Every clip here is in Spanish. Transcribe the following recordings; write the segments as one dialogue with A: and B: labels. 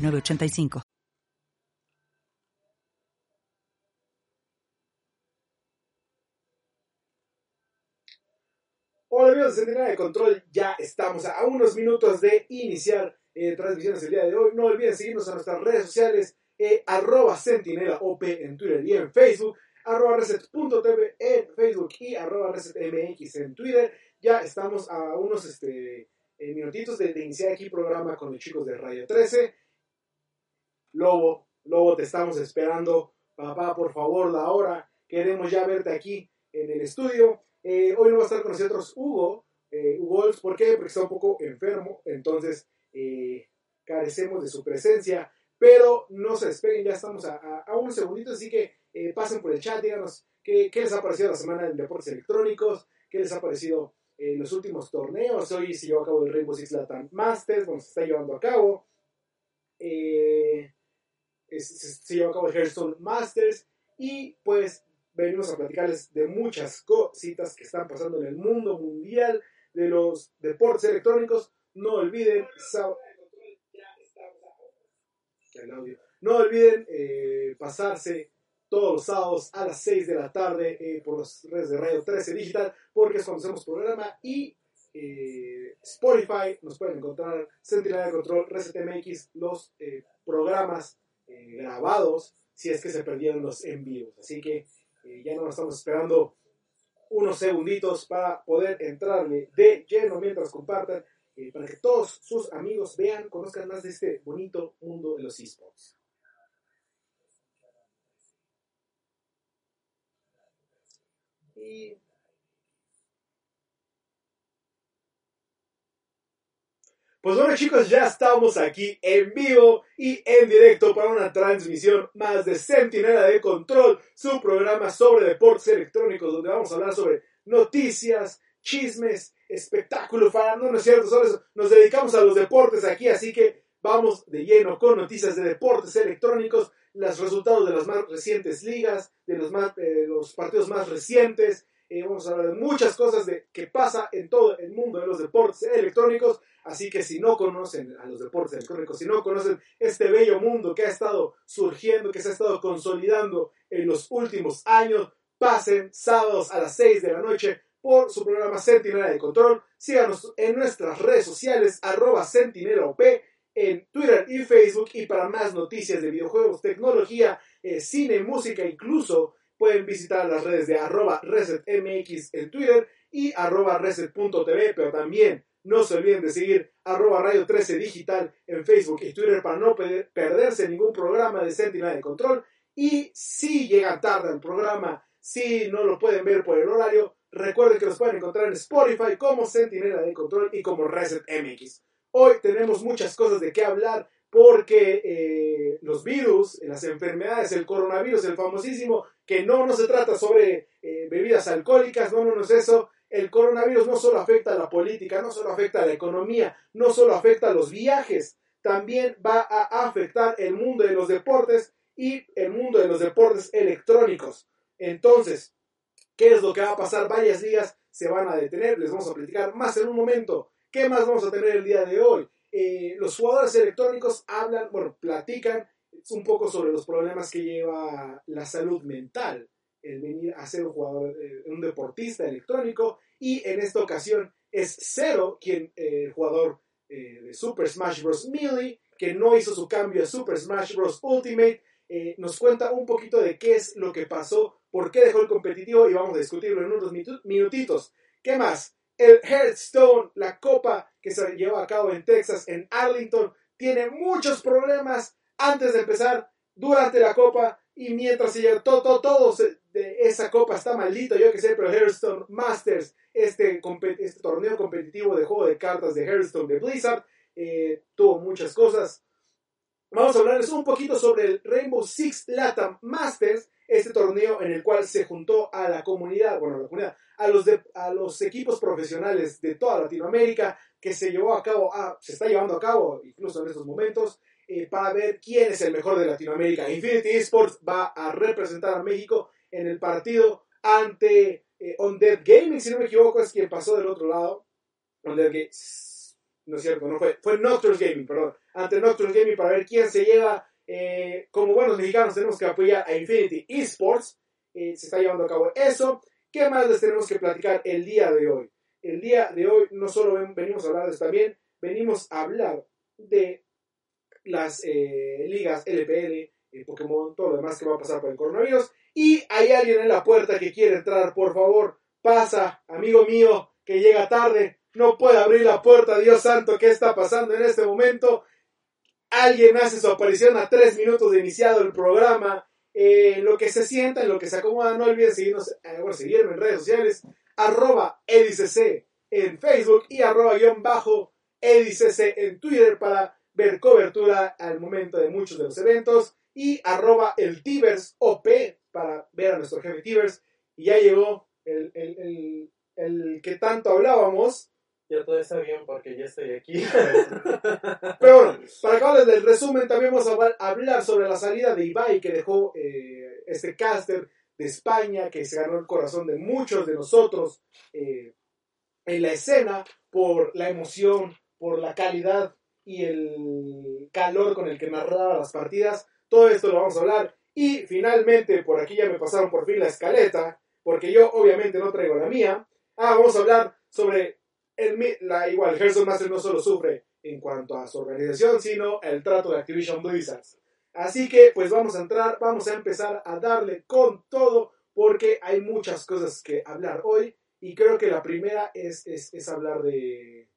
A: 985.
B: Hola amigos de Centinela de Control, ya estamos a unos minutos de iniciar eh, transmisiones el día de hoy. No olviden seguirnos en nuestras redes sociales, eh, arroba Centinela OP en Twitter y en Facebook, arroba reset.tv en Facebook y arroba resetmx en Twitter. Ya estamos a unos este, eh, minutitos de, de, iniciar aquí programa con los chicos de Radio 13. Lobo, Lobo, te estamos esperando. Papá, por favor, la hora. Queremos ya verte aquí en el estudio. Eh, hoy no va a estar con nosotros Hugo. Eh, Hugo, ¿por qué? Porque está un poco enfermo. Entonces, eh, carecemos de su presencia. Pero no se despeguen, ya estamos a, a, a. Así que pasen por el chat, díganos qué, qué, les ha parecido la semana de deportes electrónicos. ¿Qué les ha parecido eh, los últimos torneos? Hoy se llevó a cabo el Rainbow Six Latam Masters, donde se está llevando a cabo. Eh, se llevó a cabo el Hearthstone Masters y pues venimos a platicarles de muchas cositas que están pasando en el mundo mundial de los deportes electrónicos. No olviden, no olviden eh, pasarse todos los sábados a las 6 de la tarde eh, por las redes de Radio 13 Digital, porque es cuando hacemos programa y eh, Spotify, nos pueden encontrar Centinela de Control, ResetMX, los eh, programas eh, grabados, si es que se perdieron los envíos. Así que eh, ya no estamos esperando unos segunditos para poder entrarle de lleno mientras compartan, eh, para que todos sus amigos vean, conozcan más de este bonito mundo de los esports. Y Pues bueno chicos, ya estamos aquí en vivo y en directo para una transmisión más de Centinela de Control, su programa sobre deportes electrónicos, donde vamos a hablar sobre noticias, chismes, espectáculo, no, no es cierto, solo eso. nos dedicamos a los deportes aquí, así que vamos de lleno con noticias de deportes electrónicos, los resultados de las más recientes ligas, de los, más, eh, los partidos más recientes, eh, vamos a hablar de muchas cosas de que pasa en todo el mundo de los deportes electrónicos. Así que si no conocen a los deportes electrónicos, si no conocen este bello mundo que ha estado surgiendo, que se ha estado consolidando en los últimos años, pasen sábados a las 6 de la noche por su programa Centinela de Control. Síganos en nuestras redes sociales, arroba en Twitter y Facebook. Y para más noticias de videojuegos, tecnología, eh, cine, música, incluso pueden visitar las redes de arroba resetmx en Twitter y arroba reset.tv, pero también no se olviden de seguir arroba radio 13 digital en Facebook y Twitter para no perderse ningún programa de Sentinel de Control. Y si llegan tarde al programa, si no lo pueden ver por el horario, recuerden que los pueden encontrar en Spotify como Sentinela de Control y como Reset MX. Hoy tenemos muchas cosas de qué hablar porque eh, los virus, las enfermedades, el coronavirus, el famosísimo, que no, no se trata sobre eh, bebidas alcohólicas, no, no, no es eso. El coronavirus no solo afecta a la política, no solo afecta a la economía, no solo afecta a los viajes, también va a afectar el mundo de los deportes y el mundo de los deportes electrónicos. Entonces, ¿qué es lo que va a pasar? Varias ligas se van a detener, les vamos a platicar más en un momento. ¿Qué más vamos a tener el día de hoy? Eh, los jugadores electrónicos hablan, bueno, platican un poco sobre los problemas que lleva la salud mental, el venir a ser un jugador, eh, un deportista electrónico, y en esta ocasión es Zero, quien, eh, el jugador eh, de Super Smash Bros. Melee, que no hizo su cambio a Super Smash Bros. Ultimate, nos cuenta un poquito de qué es lo que pasó, por qué dejó el competitivo, y vamos a discutirlo en unos minutitos. ¿Qué más? El Hearthstone, la copa que se lleva a cabo en Texas, en Arlington, tiene muchos problemas antes de empezar, durante la copa y mientras se lleva todo, todo, todo de esa copa está maldito, yo que sé, pero Hearthstone Masters, este, este torneo competitivo de juego de cartas de Hearthstone de Blizzard, eh, tuvo muchas cosas. Vamos a hablarles un poquito sobre el Rainbow Six Latam Masters, este torneo en el cual se juntó a la comunidad, bueno, la comunidad, a los, a los equipos profesionales de toda Latinoamérica, que se llevó a cabo, ah, se está llevando a cabo incluso en estos momentos, eh, para ver quién es el mejor de Latinoamérica. Infinity Esports va a representar a México en el partido ante eh, Undead Gaming, si no me equivoco, es quien pasó del otro lado. Undead Gaming, no es cierto, no fue, fue Nocturne Gaming, perdón, ante Nocturne Gaming para ver quién se lleva. Eh, como buenos mexicanos tenemos que apoyar a Infinity Esports. se está llevando a cabo eso. ¿Qué más les tenemos que platicar el día de hoy? El día de hoy no solo venimos a hablar de también, venimos a hablar de las eh, ligas LPL, eh, Pokémon, todo lo demás que va a pasar por el coronavirus. Y hay alguien en la puerta que quiere entrar, por favor, pasa, amigo mío, que llega tarde, no puede abrir la puerta, Dios santo, ¿qué está pasando en este momento? Alguien hace su aparición a tres minutos de iniciado el programa eh, lo que se sienta, en lo que se acomoda, no olviden seguirnos, eh, bueno, seguirme en redes sociales, arroba edicc en Facebook y arroba guion bajo edicc en Twitter para ver cobertura al momento de muchos de los eventos y arroba el Tibers OP para ver a nuestro jefe Tibers y ya llegó el, el, el que tanto hablábamos,
C: ya todo está bien porque ya estoy aquí.
B: Pero bueno, para acabarles del resumen, también vamos a hablar sobre la salida de Ibai que dejó eh, este caster de España, que se ganó el corazón de muchos de nosotros eh, en la escena por la emoción, por la calidad y el calor con el que narraba las partidas. Todo esto lo vamos a hablar. Y finalmente, por aquí ya me pasaron por fin la escaleta, porque yo obviamente no traigo la mía. Ah, vamos a hablar sobre la, igual, Hearthstone Master no solo sufre en cuanto a su organización, sino el trato de Activision Blizzard. Así que, pues vamos a entrar, vamos a empezar a darle con todo, porque hay muchas cosas que hablar hoy, y creo que la primera es, es, hablar de,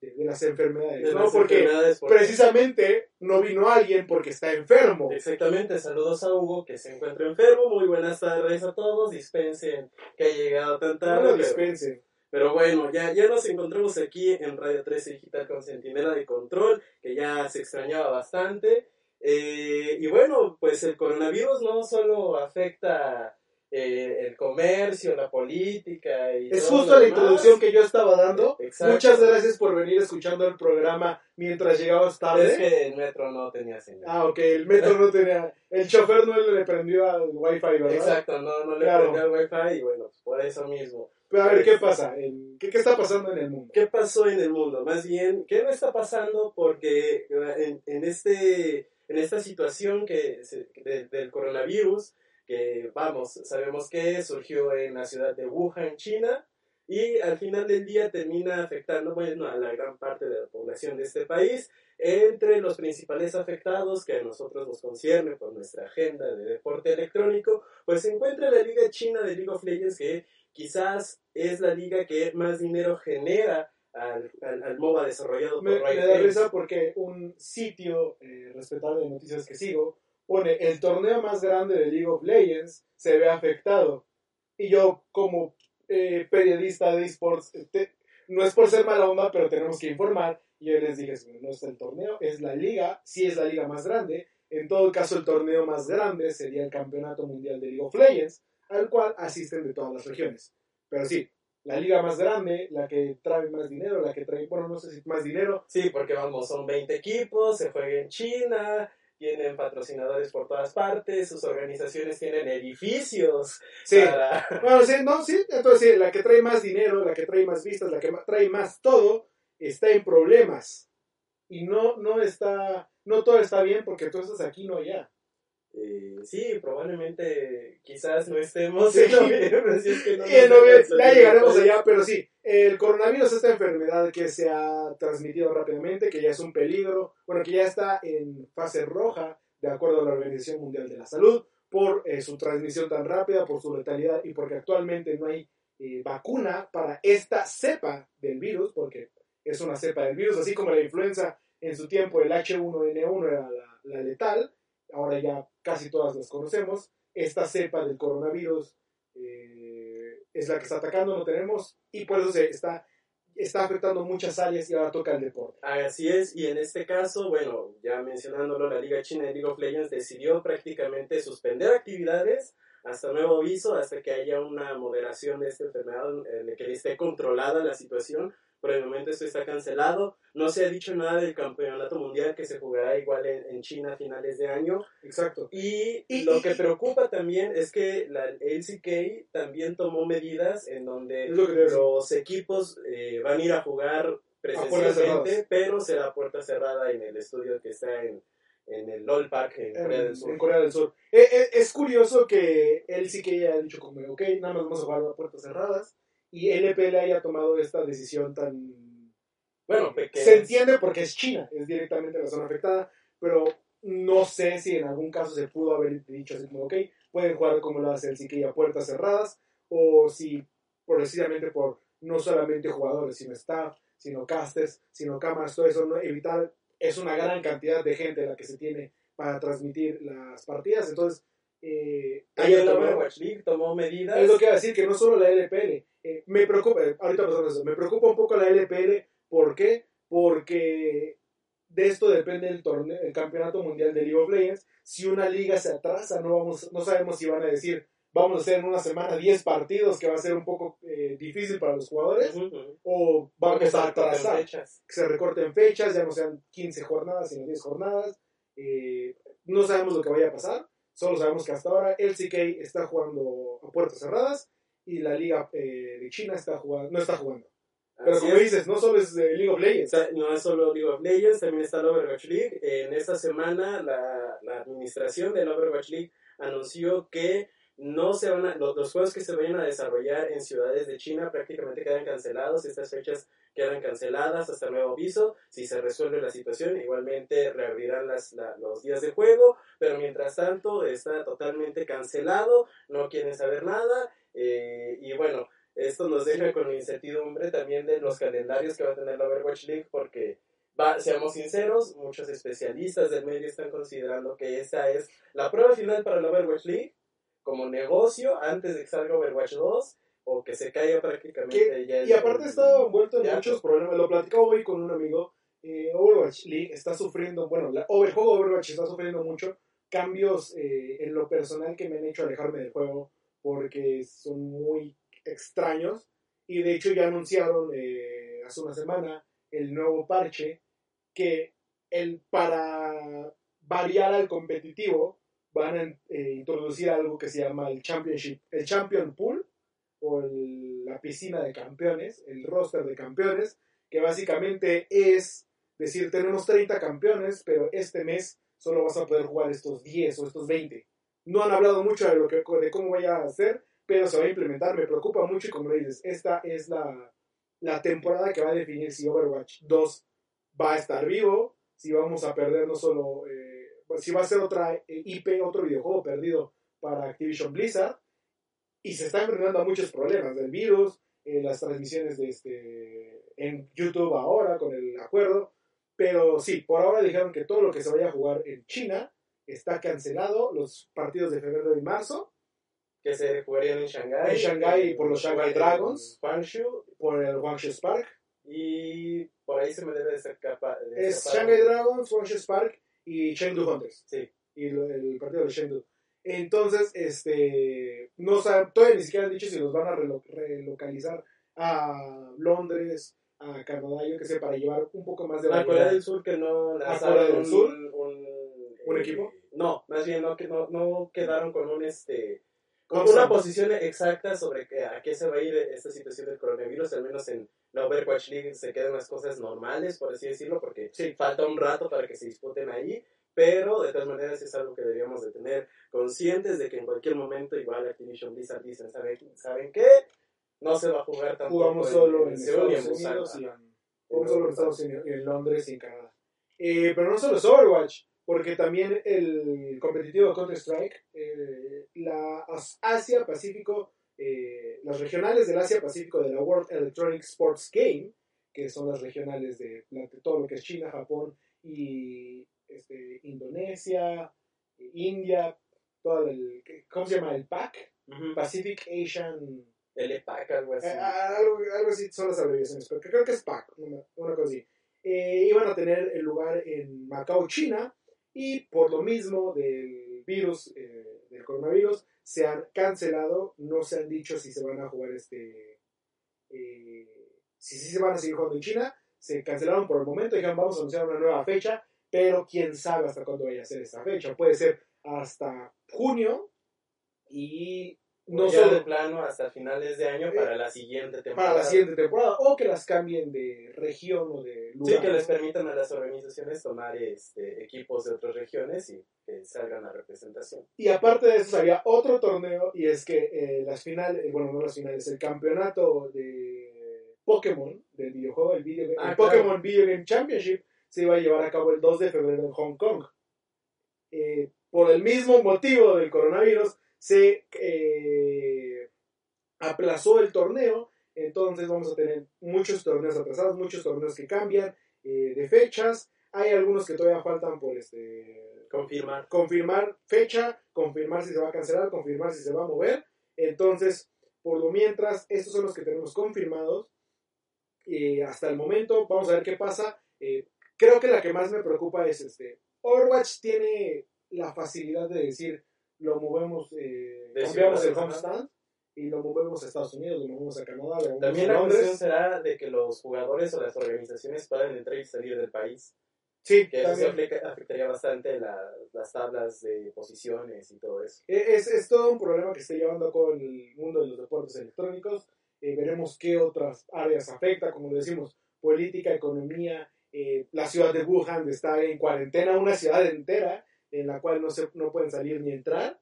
B: de, las enfermedades, ¿no? porque, precisamente no vino alguien porque está enfermo.
C: Exactamente, saludos a Hugo que se encuentra enfermo, muy buenas tardes a todos, dispensen que ha llegado tan tarde.
B: No dispensen.
C: Pero bueno, ya, ya nos encontramos aquí en Radio 13 Digital con Centinela de Control, que ya se extrañaba bastante. Eh, y bueno, pues el coronavirus no solo afecta eh, el comercio, la política. Y
B: es justo la introducción que yo estaba dando. Muchas gracias por venir escuchando el programa mientras llegabas tarde.
C: Es que el metro no tenía señal.
B: Ah, ok, el metro no tenía. El chofer no le prendió al wifi, ¿verdad?
C: Exacto, no, no le prendió al wifi y bueno, por eso mismo.
B: Pero a ver, ¿qué pasa? ¿Qué, ¿Qué, está pasando en el mundo?
C: ¿Qué pasó en el mundo? Más bien, ¿qué no está pasando? Porque en, en este, en esta situación que, del coronavirus, que vamos, sabemos que surgió en la ciudad de Wuhan, China, y al final del día termina afectando bueno, a la gran parte de la población de este país. Entre los principales afectados que a nosotros nos concierne por nuestra agenda de deporte electrónico, pues se encuentra la Liga China de League of Legends que quizás es la liga que más dinero genera al, al, MOBA desarrollado por
B: me, Me da risa porque un sitio eh, respetable de noticias que sigo pone el torneo más grande de League of Legends se ve afectado. Y yo, como eh, periodista de esports, no es por ser mala onda, pero tenemos que informar. Y yo les dije, no es el torneo, es la liga, sí es la liga más grande. En todo caso, el torneo más grande sería el Campeonato Mundial de League of Legends, al cual asisten de todas las regiones. Pero sí, la liga más grande, la que trae más dinero, la que trae, bueno, no sé más dinero.
C: Sí, porque vamos, son 20 equipos, se juega en China, tienen patrocinadores por todas partes, sus organizaciones tienen edificios.
B: Sí, bueno, sí, no, sí, entonces sí, la que trae más dinero, la que trae más vistas, la que trae más todo, está en problemas. Y no, no está, no todo está bien porque tú estás aquí, no allá.
C: Eh, sí, probablemente quizás no estemos
B: sí, no, ya llegaremos allá, pero sí, el coronavirus es esta enfermedad que se ha transmitido rápidamente, que ya es un peligro, bueno, que ya está en fase roja, de acuerdo a la Organización Mundial de la Salud, por eh, su transmisión tan rápida, por su letalidad y porque actualmente no hay eh, vacuna para esta cepa del virus, porque es una cepa del virus, así como la influenza en su tiempo, el H1N1 era la letal, ahora ya casi todas las conocemos. Esta cepa del coronavirus eh, es la que está atacando, no tenemos, y por eso se está, está afectando muchas áreas y ahora toca el deporte.
C: Así es, y en este caso, bueno, ya mencionándolo, la Liga China de League of Legends decidió prácticamente suspender actividades hasta nuevo aviso, hasta que haya una moderación de esta enfermedad, en que esté controlada la situación. Por el momento esto está cancelado. No se ha dicho nada del campeonato mundial que se jugará igual en, China a finales de año.
B: Exacto.
C: Y, lo que preocupa también es que la LCK también tomó medidas en donde los equipos eh, van a ir a jugar presencialmente, pero será puerta cerrada en el estudio que está en, en el LOL Park en, Corea del Sur.
B: En Corea del Sur. Eh, eh, es curioso que él sí que haya dicho como, ok, nada más vamos a jugar a puertas cerradas y LPL haya tomado esta decisión tan...
C: Bueno,
B: se entiende porque es China, es directamente la zona afectada, pero no sé si en algún caso se pudo haber dicho así como, ok, pueden jugar como lo hace el que a puertas cerradas, o si precisamente por no solamente jugadores, sino staff, sino casters, sino cámaras, todo eso, no evitar, es una gran cantidad de gente la que se tiene para transmitir las partidas, entonces...
C: Eh, la Overwatch League tomó medidas.
B: Es lo que iba a decir, que no solo la LPL, eh, me preocupa, ahorita pasamos eso, me preocupa un poco la LPL, ¿por qué? Porque de esto depende el torneo, el campeonato mundial de League of Legends. Si una liga se atrasa, no vamos, no sabemos si van a decir vamos a hacer en una semana 10 partidos, que va a ser un poco eh, difícil para los jugadores, o vamos a atrasar, que se recorten fechas, ya no sean 15 jornadas, sino 10 jornadas. Eh, no sabemos lo que vaya a pasar, solo sabemos que hasta ahora el CK está jugando a puertas cerradas y la liga eh, de China está jugando, no está jugando. Pero como dices, no solo es de League of Legends.
C: no es solo League of Legends, también está la Overwatch League. en esta semana la, la, administración de la Overwatch League anunció que no se van a, los, los, juegos que se vayan a desarrollar en ciudades de China prácticamente quedan cancelados. Estas fechas quedan canceladas hasta nuevo aviso. Si se resuelve la situación, igualmente reabrirán las, los días de juego. Pero mientras tanto está totalmente cancelado. No quieren saber nada. Eh, y bueno, esto nos deja con la incertidumbre también de los calendarios que va a tener la Overwatch League porque, va, seamos sinceros, muchos especialistas del medio están considerando que esta es la prueba final para la Overwatch League como negocio antes de que salga Overwatch 2 o que se caiga prácticamente
B: ya Y aparte está envuelto en muchos problemas, lo platicaba hoy con un amigo, eh, Overwatch League está sufriendo, bueno, la, el juego Overwatch está sufriendo mucho cambios eh, en lo personal que me han hecho alejarme del juego porque son muy extraños. Y de hecho ya anunciaron eh, hace una semana el nuevo parche que el, para variar al competitivo van a eh, introducir algo que se llama el Championship, el Champion Pool o la piscina de campeones, el roster de campeones, que básicamente es decir, tenemos 30 campeones, pero este mes solo vas a poder jugar estos 10 o estos 20. No han hablado mucho de, lo que, de cómo vaya a ser, pero se va a implementar. Me preocupa mucho y como dices, esta es la, la temporada que va a definir si Overwatch 2 va a estar vivo, si vamos a perder no solo, eh, si va a ser otra eh, IP, otro videojuego perdido para Activision Blizzard, y se están enfrentando a muchos problemas del virus, eh, las transmisiones de este, en YouTube ahora con el acuerdo, pero sí, por ahora dijeron que todo lo que se vaya a jugar en China está cancelado, los partidos de febrero y marzo,
C: que se jugarían en Shanghai.
B: En Shanghai por los Shanghai Dragons.
C: Guangzhou.
B: Por el Guangzhou Spark.
C: Y por ahí se me debe de escapar.
B: es Shanghai Dragons, Guangzhou Spark y Chengdu Hunters.
C: Sí.
B: Y el partido de Chengdu. Entonces, este, no saben, todavía ni siquiera han dicho si los van a relocalizar a Londres, a Canadá, yo que sé, para llevar un poco más de
C: A Corea del Sur que no
B: ¿A Corea del Sur?
C: Un,
B: un, equipo?
C: No, más bien no, que no, no quedaron con un este con una posición exacta sobre que, a qué se va a ir esta situación del coronavirus, al menos en la Overwatch League se quedan las cosas normales, por así decirlo, porque sí. falta un rato para que se disputen ahí, pero de todas maneras es algo que deberíamos de tener conscientes de que en cualquier momento igual Activision Blizzard dicen, ¿saben, ¿saben qué? No se va a jugar tampoco
B: Jugamos solo en, Seúl y en solo en Estados Unidos y en Londres y en Canadá. Eh, pero no solo es Overwatch, porque también el competitivo Counter-Strike, eh, la Asia Pacífico, eh, las regionales del Asia Pacífico de la World Electronic Sports Game, que son las regionales de, todo lo que es China, Japón y este, Indonesia, India, todo el, ¿cómo se llama? El PAC, Pacific Asian
C: LPAC, algo así.
B: Eh, algo, algo así son las abreviaciones, pero creo que es PAC, una, una cosa así. Eh, iban a tener el lugar en Macao, China, y por lo mismo del virus, eh, del coronavirus, se han cancelado, no se han dicho si se van a jugar este, eh, si sí se van a seguir jugando en China, se cancelaron por el momento, dijeron vamos a anunciar una nueva fecha, pero quién sabe hasta cuándo vaya a ser esta fecha, puede ser hasta junio y no
C: ya
B: solo
C: de plano hasta finales de año para la siguiente temporada.
B: para la siguiente temporada o que las cambien de región o de lugar.
C: Sí, que les permitan a las organizaciones tomar este, equipos de otras regiones y que salgan a representación.
B: Y aparte de eso, había otro torneo y es que eh, las finales, eh, bueno, no las finales, el campeonato de Pokémon, del videojuego, el, video,
C: Ah,
B: el
C: claro.
B: Pokémon Video Game Championship, se iba a llevar a cabo el 2 de febrero en Hong Kong. Eh, por el mismo motivo del coronavirus, se eh, aplazó el torneo, entonces vamos a tener muchos torneos atrasados, muchos torneos que cambian eh, de fechas. Hay algunos que todavía faltan por este
C: Confirmar.
B: confirmar fecha, confirmar si se va a cancelar, confirmar si se va a mover. Entonces, por lo mientras, estos son los que tenemos confirmados. Y hasta el momento, vamos a ver qué pasa. Eh, creo que la que más me preocupa es este. Overwatch tiene la facilidad de decir, lo movemos, eh, cambiamos el
C: ciudad,
B: home
C: ajá.
B: stand y lo movemos a Estados Unidos, lo movemos a Canadá, lo movemos
C: También
B: a
C: la cuestión será de que los jugadores o las organizaciones puedan entrar y salir del país.
B: Sí,
C: Que eso
B: también.
C: afecta- afectaría bastante la- las tablas de posiciones y todo eso.
B: E, Es, es todo un problema que está llevando en el mundo de los deportes electrónicos. Eh, veremos qué otras áreas afecta, como decimos, política, economía. eh, la ciudad de Wuhan está en cuarentena, una ciudad entera en la cual no, se, no pueden salir ni entrar.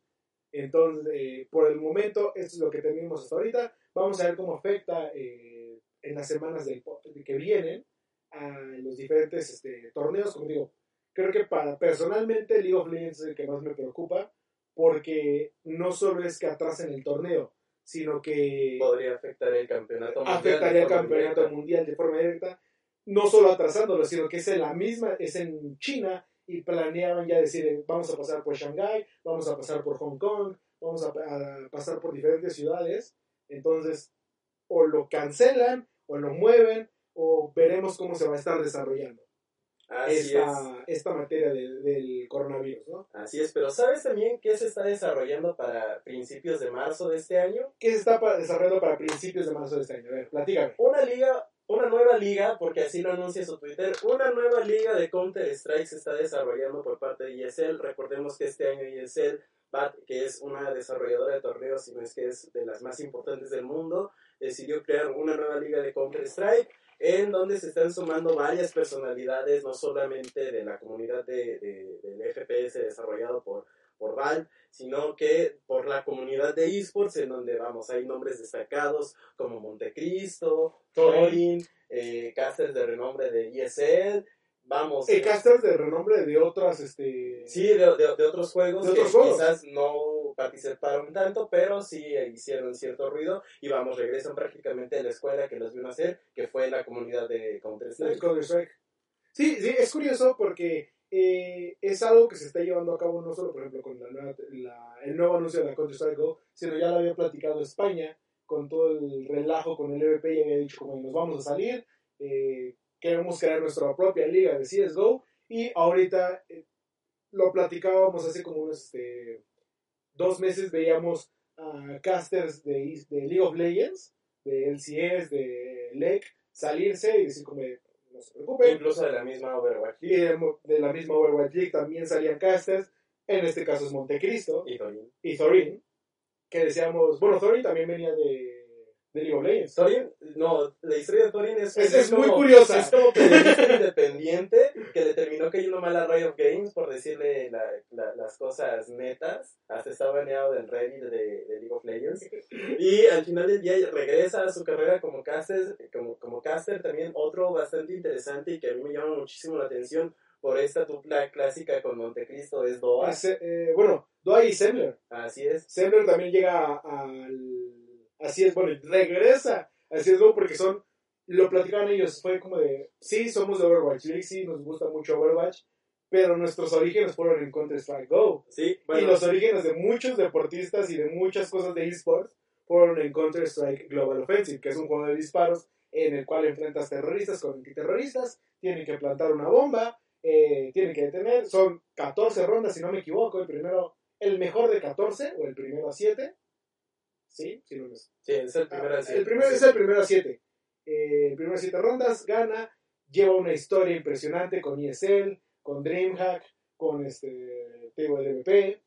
B: Entonces, eh, por el momento, esto es lo que tenemos hasta ahorita. Vamos a ver cómo afecta eh, en las semanas del, que vienen a los diferentes este, torneos. Como digo, creo que para personalmente League of Legends es el que más me preocupa porque no solo es que atrasen el torneo, sino que
C: Podría afectar el campeonato mundial
B: afectaría el campeonato mundial de forma directa, no solo atrasándolo, sino que es en la misma, es en China y planeaban ya decir, vamos a pasar por Shanghái, vamos a pasar por Hong Kong, vamos a, a pasar por diferentes ciudades, entonces o lo cancelan o lo mueven o veremos cómo se va a estar desarrollando
C: Así es.
B: esta, esta materia de- del coronavirus, ¿no?
C: Así es, pero ¿sabes también qué se está desarrollando para principios de marzo de este año?
B: ¿Qué se está desarrollando para principios de marzo de este año? A ver, platícame.
C: Una liga, una nueva liga, porque así lo anuncia su Twitter, una nueva liga de Counter-Strike se está desarrollando por parte de ESL. Recordemos que este año ESL, que es una desarrolladora de torneos, si no es que es de las más importantes del mundo, decidió crear una nueva liga de Counter-Strike en donde se están sumando varias personalidades, no solamente de la comunidad de, de- del FPS desarrollado por, por Valve, sino que por la comunidad de esports, en donde vamos, hay nombres destacados como Montecristo, Thorin, eh, casters de renombre de ESL, vamos,
B: Eh, casters de renombre de otras, este...
C: sí, de, de- de otros juegos
B: De
C: que
B: otros juegos.
C: quizás no participaron tanto, pero sí hicieron cierto ruido y vamos, regresan prácticamente a la escuela que los vino a hacer, que fue la comunidad de
B: de
C: Counter-Strike.
B: Counter-Strike. Sí, sí, es curioso porque eh, es algo que se está llevando a cabo no solo, por ejemplo, con el nuevo anuncio de la Counter-Strike Go, sino ya lo había platicado España con todo el relajo con el EVP y había dicho como nos vamos a salir, eh, queremos crear nuestra propia liga de CSGO y ahorita eh, lo platicábamos hace como unos este, dos meses, veíamos a casters de, de League of Legends, de LCS, de LEC, salirse y decir como no se preocupen,
C: Incluso de la misma Overwatch
B: y de, de la misma Overwatch League también salían casters, en este caso es Montecristo
C: y Thorin.
B: y Thorin, que decíamos, bueno, Thorin también venía de, de League of Legends.
C: Thorin, no, la historia de Thorin es,
B: Es- es muy curiosa.
C: Es como periodista independiente que le terminó cayendo mal a Riot Games por decirle la- la- las cosas netas. Hasta está baneado del Reddit de, de League of Legends. Y al final del día regresa a su carrera como caster, como, como caster. También otro bastante interesante y que a mí me llama muchísimo la atención por esta dupla clásica con Montecristo es Doa.
B: Es, eh, bueno, Doa y Sembler.
C: Así es.
B: Sembler también llega al... Así es, bueno, regresa a CSGO porque son... Lo platicaban ellos, fue como de, sí, somos de Overwatch League, sí, nos gusta mucho Overwatch, pero nuestros orígenes fueron en Counter-Strike Go.
C: Sí,
B: Y
C: bueno,
B: los orígenes de muchos deportistas y de muchas cosas de esports fueron en Counter-Strike Global Offensive, que es un juego de disparos en el cual enfrentas terroristas con antiterroristas, tienen que plantar una bomba, eh, tienen que detener, son 14 rondas si no me equivoco, el primero, el mejor de 14 o el primero a 7. Sí, sí, no es.
C: Sí, es el primero
B: Ah,
C: a siete.
B: el primero es el primero 7. Eh, el primero 7 rondas, gana, lleva una historia impresionante con ESL, con DreamHack, con este, MVP,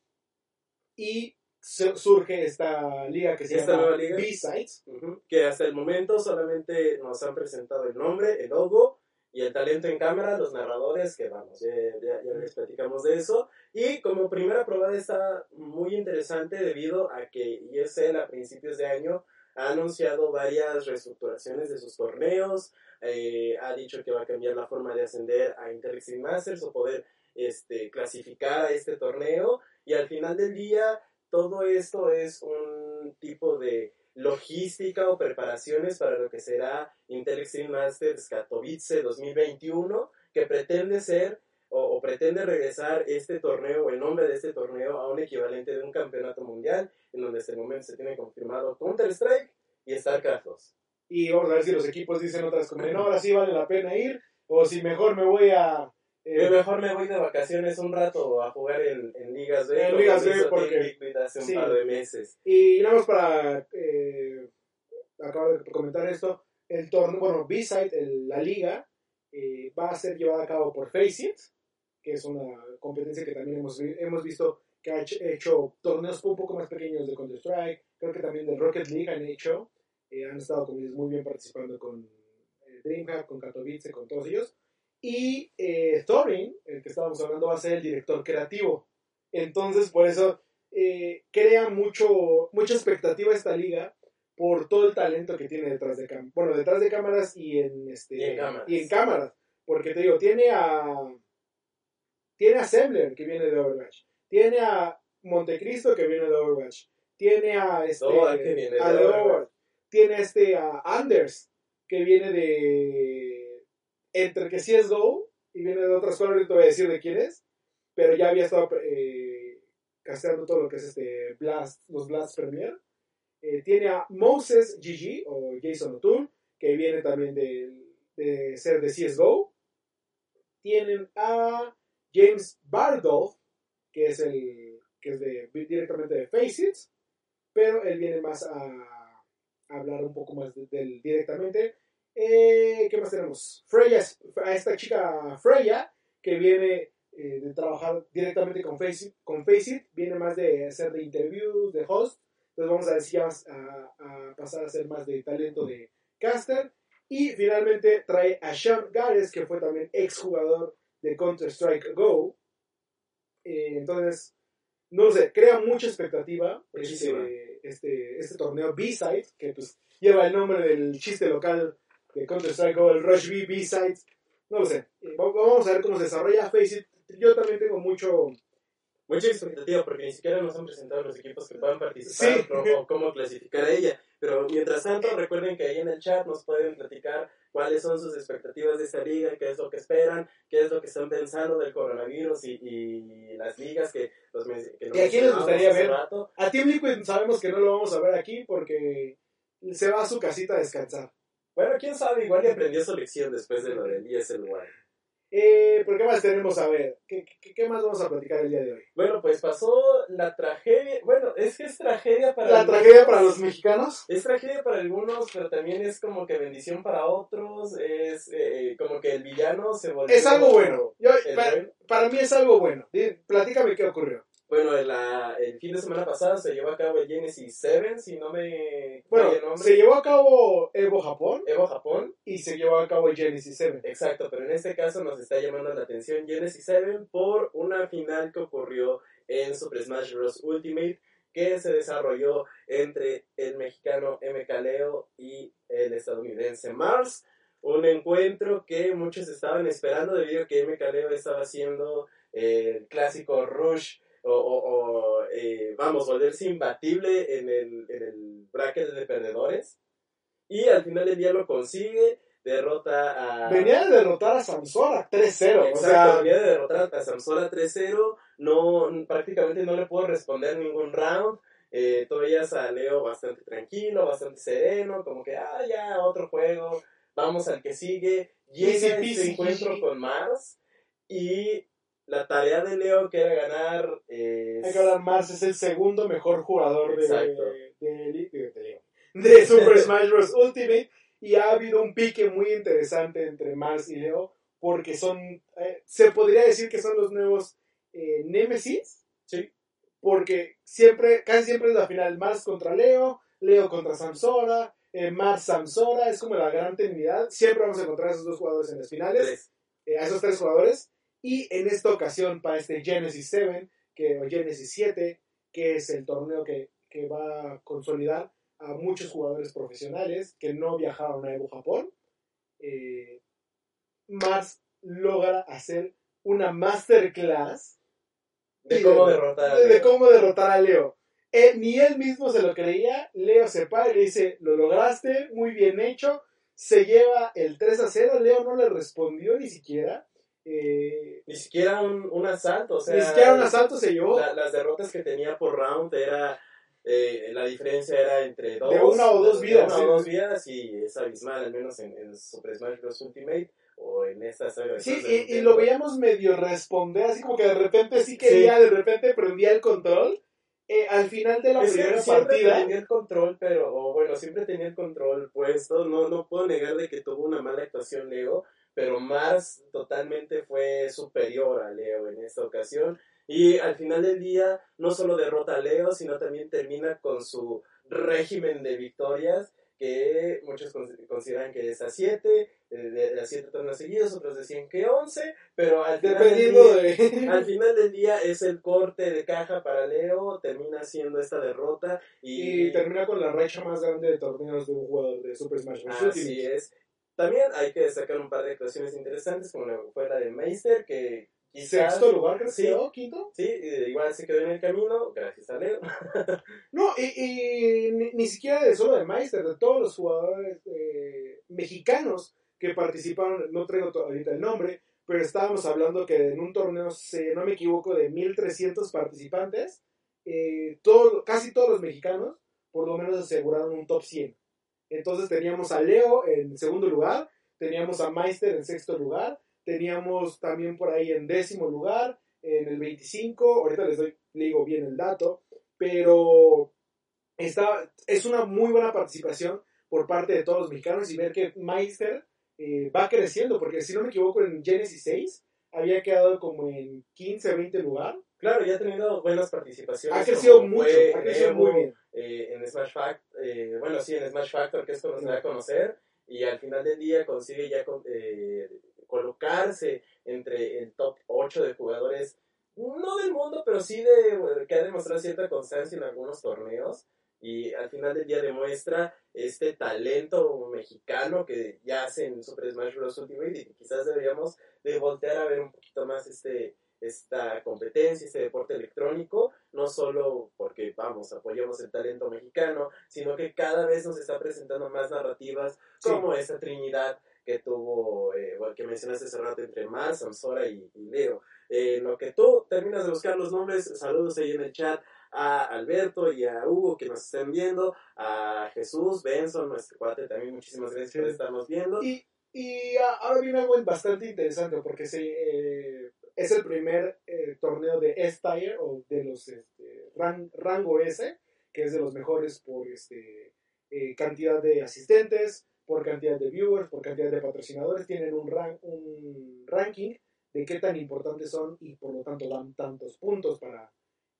B: y su- surge esta liga que se
C: Esta
B: llama. B-Sides.
C: Que hasta el momento solamente nos han presentado el nombre, el logo y el talento en cámara, los narradores, que vamos, ya, ya- ya les platicamos de eso. Y como primera probada está muy interesante debido a que ESL a principios de año ha anunciado varias reestructuraciones de sus torneos, eh, ha dicho que va a cambiar la forma de ascender a Interextreme Masters o poder este, clasificar a este torneo y al final del día todo esto es un tipo de logística o preparaciones para lo que será Intel Extreme Masters Katowice 2021, que pretende ser o, o pretende regresar este torneo, o el nombre de este torneo, a un equivalente de un campeonato mundial, en donde hasta el momento se tiene confirmado Counter-Strike y StarCraft 2.
B: Y vamos a ver si los equipos dicen otras como, no, ahora sí vale la pena ir, o si mejor me voy a... eh,
C: Yo mejor me voy de vacaciones un rato a jugar en, en Ligas B.
B: En Ligas B, porque-
C: hace un
B: sí.
C: par de meses.
B: Y nada más para eh, acabo de comentar esto, el torneo, bueno, B-Side, la liga, eh, va a ser llevada a cabo por Faceit, que es una competencia que también hemos, hemos visto que ha hecho, torneos un poco más pequeños de Counter-Strike, creo que también del Rocket League han hecho, eh, han estado muy bien participando con eh, DreamHack, con Katowice, con todos ellos. Y eh, Thorin, el que estábamos hablando, va a ser el director creativo. Entonces, por eso eh, crea mucho, mucha expectativa esta liga por todo el talento que tiene detrás de cámaras. Bueno, detrás de cámaras y en, este,
C: Y en cámaras.
B: y en cámaras. Porque te digo, tiene a. Tiene a Sembler, que viene de Overwatch. Tiene a Montecristo, que viene de Overwatch. Tiene a este.
C: Viene de
B: a de
C: Overwatch.
B: Overwatch. Tiene a este a Anders, que viene de. Entre que sí es Go y viene de otras cosas, te voy a decir de quién es. Pero ya había estado eh, casteando todo lo que es este Blast, los Blast Premier. Eh, tiene a Moses GG o Jason O'Toole, que viene también de, de ser de CSGO. Tienen a James Bardolph, que es el que es de, directamente de Faceit, pero él viene más a, hablar un poco más de- del directamente. Eh, ¿Qué más tenemos? Freya, a esta chica Freya, que viene eh, de trabajar directamente con Faceit, con Faceit, viene más de hacer de interviews, de host. Entonces vamos a ya vas a, a pasar a ser más de talento de caster. Y finalmente trae a Sean Gares, que fue también exjugador de Counter-Strike Go. Eh, entonces, no sé, crea mucha expectativa este, este, este torneo B-Side, que pues lleva el nombre del chiste local de Counter-Strike el Rush B B-Side. No lo sé, Eh, va- vamos a ver cómo se desarrolla Faceit. Yo también tengo mucho,
C: Mucha expectativa porque ni siquiera nos han presentado los equipos que puedan participar
B: Sí.
C: o, cómo clasificar a ella. Pero mientras tanto, recuerden que ahí en el chat nos pueden platicar cuáles son sus expectativas de esta liga, qué es lo que esperan, qué es lo que están pensando del coronavirus y, y las ligas que los que lo
B: ¿Y a quién les gustaría ver?
C: rato.
B: A Team Liquid sabemos que no lo vamos a ver aquí porque se va a su casita a descansar.
C: Bueno, quién sabe, igual ya aprendió su lección después de lo del ESL One.
B: Eh, ¿Pero qué más tenemos a ver? ¿Qué, qué, qué más vamos a platicar el día de hoy?
C: Bueno, pues pasó la tragedia. Bueno, es que es tragedia para
B: La
C: algunos.
B: tragedia para los mexicanos.
C: Es tragedia para algunos, pero también es como que bendición para otros. Es eh, como que el villano se volvió.
B: Es algo bueno. Yo, para, para mí es algo bueno. Platícame qué ocurrió.
C: Bueno, el, la- el fin de semana pasado se llevó a cabo el Genesis 7, si no me
B: Bueno,
C: falla el nombre.
B: se llevó a cabo Evo Japón
C: Evo Japón.
B: y se llevó a cabo el Genesis 7.
C: Exacto, pero en este caso nos está llamando la atención Genesis 7 por una final que ocurrió en Super Smash Bros. Ultimate que se desarrolló entre el mexicano Leo y el estadounidense Mars. Un encuentro que muchos estaban esperando debido a que Leo estaba haciendo el clásico Rush o, o- o, eh, vamos, volverse imbatible en el, en el bracket de perdedores. Y al final del día lo consigue, derrota a...
B: Venía de derrotar a Samsora 3-0. O
C: Exacto,
B: sea,
C: venía de derrotar a Samsora 3-0, no, prácticamente no le pudo responder ningún round, eh, tú veías a Leo bastante tranquilo, bastante sereno, como que, ah, ya, otro juego, vamos al que sigue. Llega este encuentro con Mars y la tarea de Leo que era ganar...
B: Es... Hay que hablar, Mars es el segundo mejor jugador de, de, de, de Super Smash Bros. Ultimate y ha habido un pique muy interesante entre Mars y Leo porque son, eh, se podría decir que son los nuevos eh, Nemesis,
C: ¿sí?
B: porque siempre, casi siempre es la final Mars contra Leo, Leo contra Samsora, eh, Mars Samsora, es como la gran trinidad, siempre vamos a encontrar a esos dos jugadores en las finales, eh, a esos tres jugadores, y en esta ocasión para este Genesis 7, que, o Genesis 7, que es el torneo que, que va a consolidar a muchos jugadores profesionales que no viajaron a Evo Japón, eh, Mars logra hacer una masterclass
C: de cómo, derrotar, a
B: Leo. De cómo derrotar a Leo. Eh, ni él mismo se lo creía. Leo se para y le dice, lo lograste, muy bien hecho. Se lleva el 3 a 0. Leo no le respondió ni siquiera. Eh,
C: ni siquiera un, asalto. O sea,
B: ni siquiera un asalto se llevó.
C: las derrotas que tenía por round era... Eh, la diferencia era entre dos.
B: De una o dos vidas.
C: De una o dos vidas y es abismal, al menos en, en Super Smash Bros. Ultimate o en esta saga.
B: Sí, y, y, lo veíamos medio responder, así como que de repente sí quería, de repente prendía el control. Eh, al final de la primera
C: siempre
B: partida.
C: tenía el control, pero, o bueno, siempre tenía el control puesto. No, no puedo negar de que tuvo una mala actuación Leo, pero Mars totalmente fue superior a Leo en esta ocasión. Y al final del día, no solo derrota a Leo, sino también termina con su régimen de victorias que muchos consideran que es a 7, eh, de, a 7 torneos seguidos, otros decían que 11, pero al final, del día, al final del día es el corte de caja para Leo, termina siendo esta derrota y,
B: y termina con la racha más grande de torneos de un jugador de Super Smash Bros.
C: Así es. También hay que destacar un par de actuaciones interesantes, como fue la de Meister, que
B: Sexto lugar, creo sí, quedó, quinto.
C: Sí, igual se quedó en el camino, gracias a Leo.
B: no, y, ni, siquiera de solo de Meister, de todos los jugadores eh, mexicanos que participaron, no traigo ahorita el nombre, pero estábamos hablando que en un torneo, si no me equivoco, de 1300 participantes, eh, todo, casi todos los mexicanos por lo menos aseguraron un top 100. Entonces teníamos a Leo en segundo lugar, teníamos a Meister en sexto lugar, Teníamos también por ahí en décimo lugar, en el 25, ahorita les doy, le digo bien el dato, pero está, es una muy buena participación por parte de todos los mexicanos y ver que Meister eh, va creciendo, porque si no me equivoco en Genesis 6 había quedado como en 15, 20 lugar.
C: Claro, ya ha tenido buenas participaciones.
B: Ha crecido mucho, ha crecido muy bien.
C: Eh, en Smash Factor, eh, bueno, sí, en Smash Factor, que esto nos da a conocer, y al final del día consigue ya colocarse entre el top 8 de jugadores, no del mundo, pero sí de que ha demostrado cierta constancia en algunos torneos. Y al final del día demuestra este talento mexicano que ya hace en Super Smash Bros. Ultimate y quizás deberíamos de voltear a ver un poquito más este, esta competencia, este deporte electrónico, no solo porque, vamos, apoyamos el talento mexicano, sino que cada vez nos está presentando más narrativas como esta Trinidad que tuvo, eh, que mencionaste hace rato entre Mars, Samsora y, Leo. Eh, lo que tú terminas de buscar los nombres, saludos ahí en el chat a Alberto y a Hugo que nos estén viendo, a Jesús, Benson, nuestro cuate, también muchísimas gracias por estarnos viendo.
B: Y, y ahora viene algo bastante interesante porque se, eh, es el primer eh, torneo de S-Tier o de los este, rango S, que es de los mejores por este, cantidad de asistentes, por cantidad de viewers, por cantidad de patrocinadores, tienen un, ranking de qué tan importantes son y por lo tanto dan tantos puntos para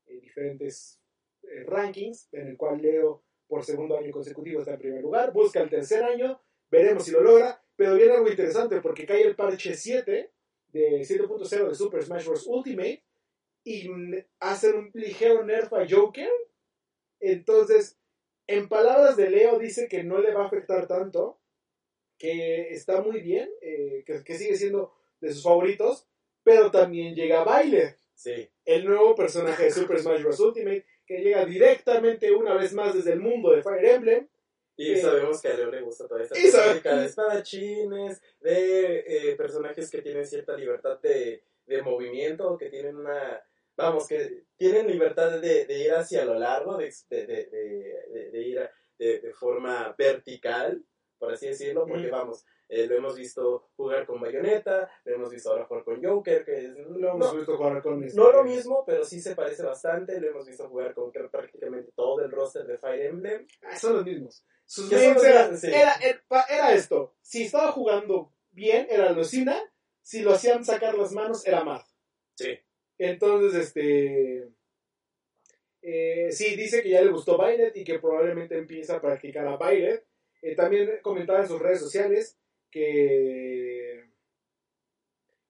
B: eh, diferentes eh, rankings, en el cual Leo por segundo año consecutivo está en primer lugar, busca el tercer año, veremos si lo logra, pero viene algo interesante porque cae el parche 7 de 7.0 de Super Smash Bros. Ultimate y hacen un ligero nerf a Joker, entonces en palabras de Leo dice que no le va a afectar tanto, que está muy bien, eh, que, sigue siendo de sus favoritos, pero también llega Bailer,
C: sí.
B: el nuevo personaje de Super Smash Bros. Ultimate, que llega directamente una vez más desde el mundo de Fire Emblem.
C: Y sabemos que a Leo le gusta toda esta temática de espadachines, de eh, personajes que tienen cierta libertad de, de movimiento, que tienen una vamos, que tienen libertad de, de ir hacia lo largo, de, de, de, de ir de, forma vertical, por así decirlo, porque vamos, eh, lo hemos visto jugar con Bayonetta, lo hemos visto ahora jugar con Joker, que es,
B: lo hemos visto jugar con.
C: No lo mismo, pero sí se parece bastante, lo hemos visto jugar con prácticamente todo el roster de Fire Emblem.
B: Ah, son los mismos. Sus era, era, era, esto, si estaba jugando bien, era Lucina, si lo hacían sacar las manos, era Matt.
C: Sí.
B: Entonces, este... Eh, sí, dice que ya le gustó Bailet y que probablemente empieza a practicar a Bailet. Eh, también comentaba en sus redes sociales que,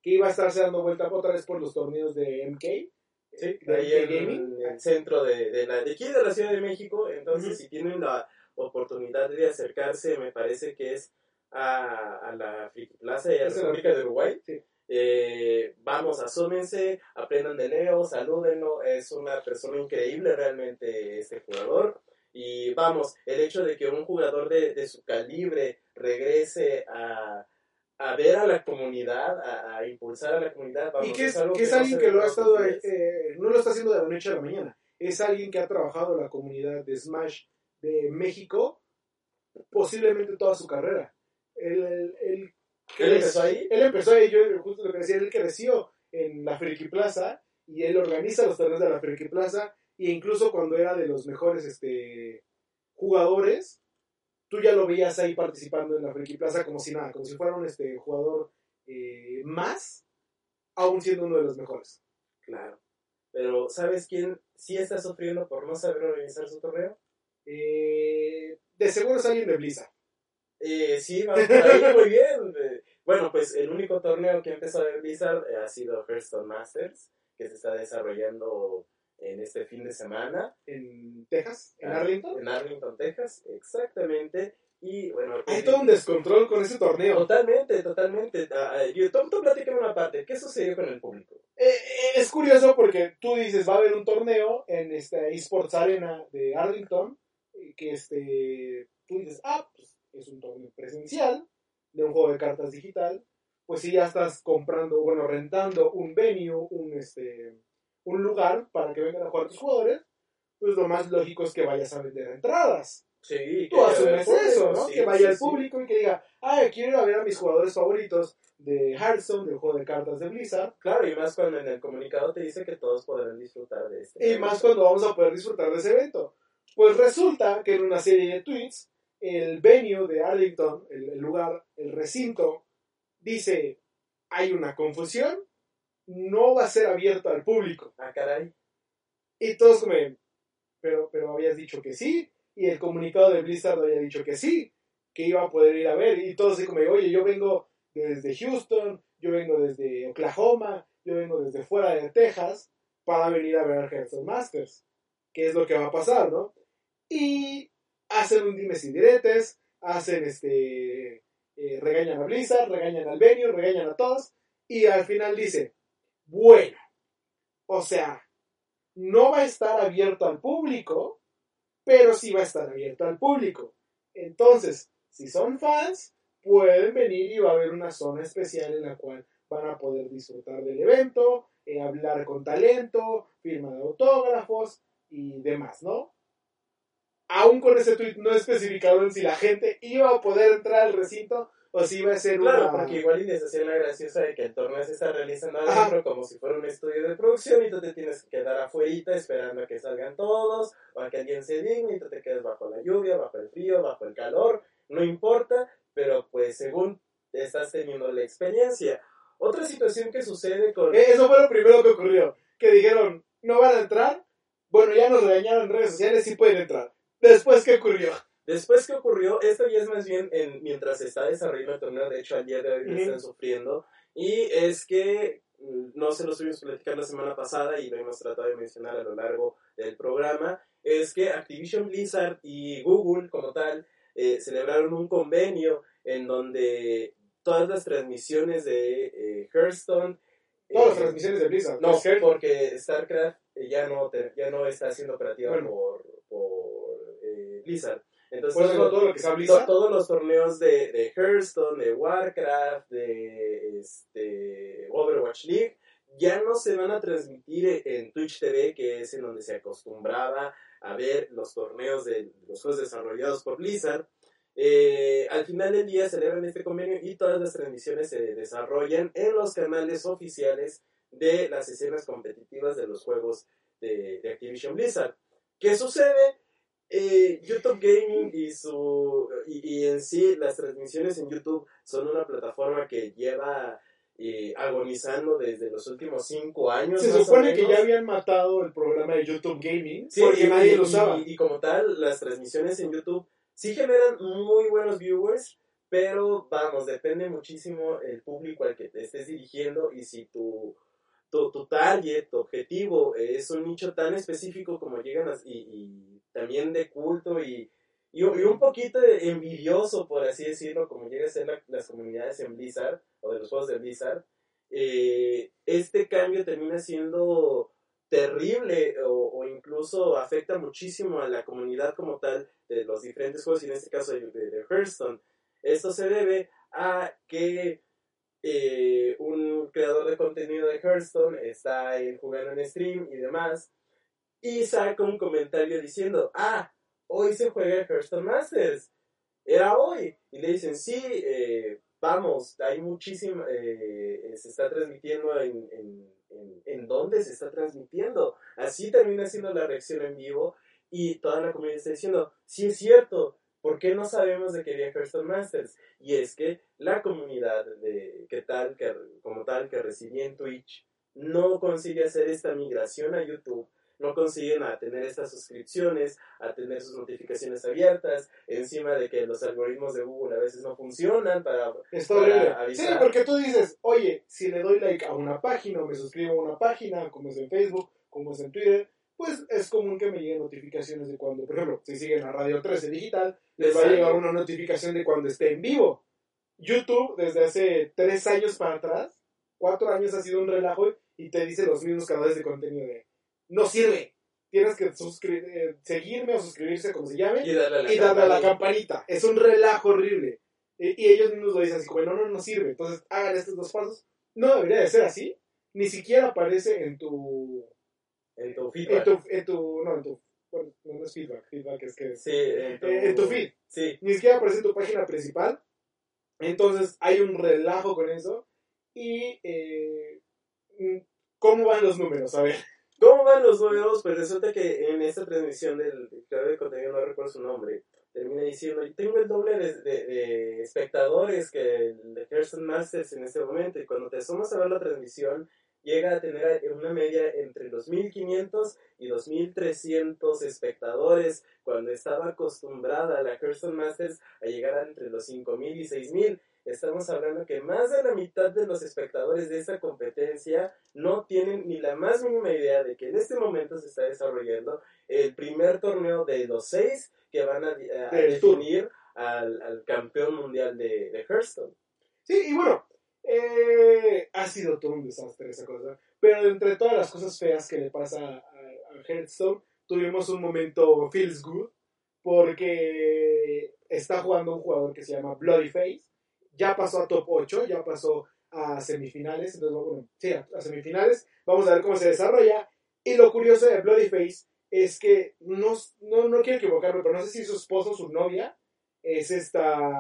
B: que iba a estarse dando vuelta otra vez por los torneos de MK.
C: Sí, de ahí en, Gaming. El centro de, de, la, de aquí de la Ciudad de México. Entonces, si tienen la oportunidad de acercarse, me parece que es a, a la Friki Plaza y a la República de Uruguay. Eh, vamos, asúmense, aprendan de Leo, salúdenlo, es una persona increíble realmente este jugador. Y vamos, el hecho de que un jugador de, de su calibre regrese a, a, ver a la comunidad, a, impulsar a la comunidad.
B: Vamos, y que es, que es alguien que lo ha estado, eh, no lo está haciendo de la noche a la mañana, es alguien que ha trabajado en la comunidad de Smash de México posiblemente toda su carrera. Él, él,
C: él empezó ahí.
B: Él empezó ahí, yo justo lo que decía, él creció en la Friki Plaza y él organiza los torneos de la Friki Plaza e incluso cuando era de los mejores este, jugadores, tú ya lo veías ahí participando en la Friki Plaza como si nada, como si fuera un este, jugador eh, más, aún siendo uno de los mejores.
C: Claro. Pero, ¿sabes quién sí está sufriendo por no saber organizar su torneo?
B: Eh, de seguro es alguien de Blizzard.
C: Eh, sí, vamos por ahí, muy bien. Bueno, pues el único torneo que ha empezado en Blizzard ha sido Hearthstone Masters, que se está desarrollando en este fin de semana.
B: ¿En Texas? ¿En ah, Arlington?
C: En Arlington, Texas, exactamente. Y bueno.
B: Hay pues, todo un descontrol con ese torneo.
C: Totalmente, totalmente. Uh, yo, tú, tú una parte. ¿Qué sucedió con el público?
B: Eh, eh, es curioso porque tú dices, va a haber un torneo en esta eSports Arena de Arlington. Que este, tú dices, ah, pues es un torneo presencial de un juego de cartas digital. Pues si ya estás comprando, bueno, rentando un venue, un este un lugar para que vengan a jugar tus jugadores, pues lo más lógico es que vayas a vender entradas.
C: Sí,
B: tú asumes eso, ¿no? que vaya el público y que diga, ah, quiero ir a ver a mis jugadores favoritos de Hearthstone, del juego de cartas de Blizzard.
C: Claro, y más cuando en el comunicado te dice que todos podrán disfrutar de este.
B: Y más cuando vamos a poder disfrutar de ese evento. Pues resulta que en una serie de tweets, el venue de Arlington, el lugar, el recinto, dice, hay una confusión, no va a ser abierto al público.
C: Ah, caray.
B: Y todos como, pero, pero habías dicho que sí, y el comunicado de Blizzard había dicho que sí, que iba a poder ir a ver, y todos así como, oye, yo vengo desde Houston, yo vengo desde Oklahoma, yo vengo desde fuera de Texas para venir a ver Hearthstone Masters, ¿Qué es lo que va a pasar, ¿no? Y hacen un dimes y diretes, hacen este, eh, regañan a Blizzard, regañan al venue, regañan a todos, y al final dice, bueno. O sea, no va a estar abierto al público, pero sí va a estar abierto al público. Entonces, si son fans, pueden venir y va a haber una zona especial en la cual van a poder disfrutar del evento, eh, hablar con talento, firma de autógrafos y demás, ¿no? Aún con ese tweet no especificaron si la gente iba a poder entrar al recinto o si iba a ser
C: claro, porque igual y les hacía la graciosa de que el torneo se está realizando adentro como si fuera un estudio de producción y tú te tienes que quedar afuera esperando a que salgan todos o a que alguien se digne y tú te quedes bajo la lluvia, bajo el frío, bajo el calor, no importa, pero pues según estás teniendo la experiencia. Otra situación que sucede con...
B: Eh, eso fue lo primero que ocurrió, que dijeron, no van a entrar, bueno, ya nos regañaron en redes sociales, sí pueden entrar. Después, ¿qué ocurrió?
C: Después que ocurrió, esto ya es más bien en, mientras se está desarrollando el torneo, de hecho al día de hoy lo están sufriendo, y es que mm, no se lo estuvimos platicar la semana pasada y lo hemos tratado de mencionar a lo largo del programa, es que Activision Blizzard y Google como tal eh, celebraron un convenio en donde todas las transmisiones de eh, Hearthstone
B: Todas las eh, transmisiones de Blizzard.
C: No, porque StarCraft ya no, ya no está siendo operativa por, por Blizzard. Entonces, todos los torneos de, de Hearthstone, de Warcraft, de este, Overwatch League, ya no se van a transmitir en Twitch TV, que es en donde se acostumbraba a ver los torneos de los juegos desarrollados por Blizzard. Eh, al final del día celebran este convenio y todas las transmisiones se desarrollan en los canales oficiales de las escenas competitivas de los juegos de, Activision Blizzard. ¿Qué sucede? Eh, YouTube Gaming y, su, y, en sí las transmisiones en YouTube son una plataforma que lleva eh, agonizando desde los últimos cinco años.
B: Se supone que ya habían matado el programa de YouTube Gaming porque nadie lo usaba.
C: Y, como tal, las transmisiones en YouTube sí generan muy buenos viewers, pero vamos, depende muchísimo el público al que te estés dirigiendo y si tu, tu, tu target, tu objetivo es un nicho tan específico como llegan y, también de culto y, y, un poquito envidioso, por así decirlo, como llegan a ser las comunidades en Blizzard o de los juegos de Blizzard, eh, este cambio termina siendo terrible o, incluso afecta muchísimo a la comunidad como tal de los diferentes juegos y en este caso de, de Hearthstone. Esto se debe a que eh, un creador de contenido de Hearthstone está jugando en stream y demás y saca un comentario diciendo, ah, hoy se juega Hearthstone Masters. Era hoy. Y le dicen, sí, eh, vamos, hay muchísimo, eh, se está transmitiendo en, en, en, en, dónde se está transmitiendo. Así termina siendo la reacción en vivo y toda la comunidad está diciendo, sí es cierto, ¿por qué no sabemos de qué había Hearthstone Masters? Y es que la comunidad de que tal, que, como tal, que recibía en Twitch, no consigue hacer esta migración a YouTube no consiguen a tener estas suscripciones, a tener sus notificaciones abiertas, encima de que los algoritmos de Google a veces no funcionan para,
B: avisar. Sí, porque tú dices, oye, si le doy like a una página o me suscribo a una página, como es en Facebook, como es en Twitter, pues es común que me lleguen notificaciones de cuando, por ejemplo, si siguen a Radio 13 Digital, les va a llegar una notificación de cuando esté en vivo. YouTube, desde hace tres años para atrás, cuatro años ha sido un relajo y te dice los mismos canales de contenido de no sirve. Tienes que eh, seguirme o suscribirse, como se llame, y darle a la, campanita. Es un relajo horrible. Y, ellos mismos lo dicen así como, no, no, sirve. Entonces, hagan estos dos pasos. No debería de ser así. Ni siquiera aparece en tu...
C: En tu feedback.
B: En tu, no, en tu... Bueno, no es feedback. Feedback es que...
C: Sí, en tu,
B: eh, en tu feed.
C: Sí.
B: Ni siquiera aparece en tu página principal. Entonces, hay un relajo con eso. Y... Eh, ¿Cómo van los números? A ver.
C: ¿Cómo van los números? Pues resulta que en esta transmisión del creador de contenido, no recuerdo su nombre, termina diciendo, yo tengo el doble de, espectadores que el de Hearthstone Masters en este momento, y cuando te asomas a ver la transmisión, llega a tener una media entre los 1500 y 2300 espectadores, cuando estaba acostumbrada la Hearthstone Masters a llegar a entre los 5000 y 6000 estamos hablando que más de la mitad de los espectadores de esta competencia no tienen ni la más mínima idea de que en este momento se está desarrollando el primer torneo de los seis que van a, definir al, campeón mundial de, de, Hearthstone.
B: Sí, y bueno, eh, ha sido todo un desastre esa cosa, pero entre todas las cosas feas que le pasa a, a tuvimos un momento feels good porque está jugando un jugador que se llama Bloody Face ya pasó a top 8, ya pasó a semifinales, entonces, bueno, sí, a, semifinales, vamos a ver cómo se desarrolla. Y lo curioso de Bloody Face es que, no, no, no quiero equivocarme, pero no sé si su esposo su novia es esta,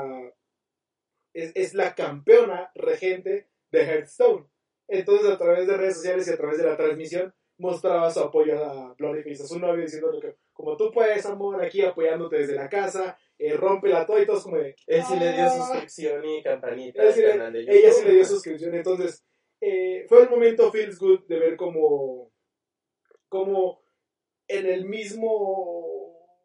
B: es, es la campeona regente de Hearthstone. Entonces, a través de redes sociales y a través de la transmisión, mostraba su apoyo a Bloody Face, a su novia, diciendo que, como tú puedes, amor, aquí apoyándote desde la casa, eh, rompe la todo y todos como de...
C: Él sí le dio ah". suscripción y campanita.
B: ella sí le dio suscripción, entonces eh, fue el momento feels good de ver como, como en el mismo...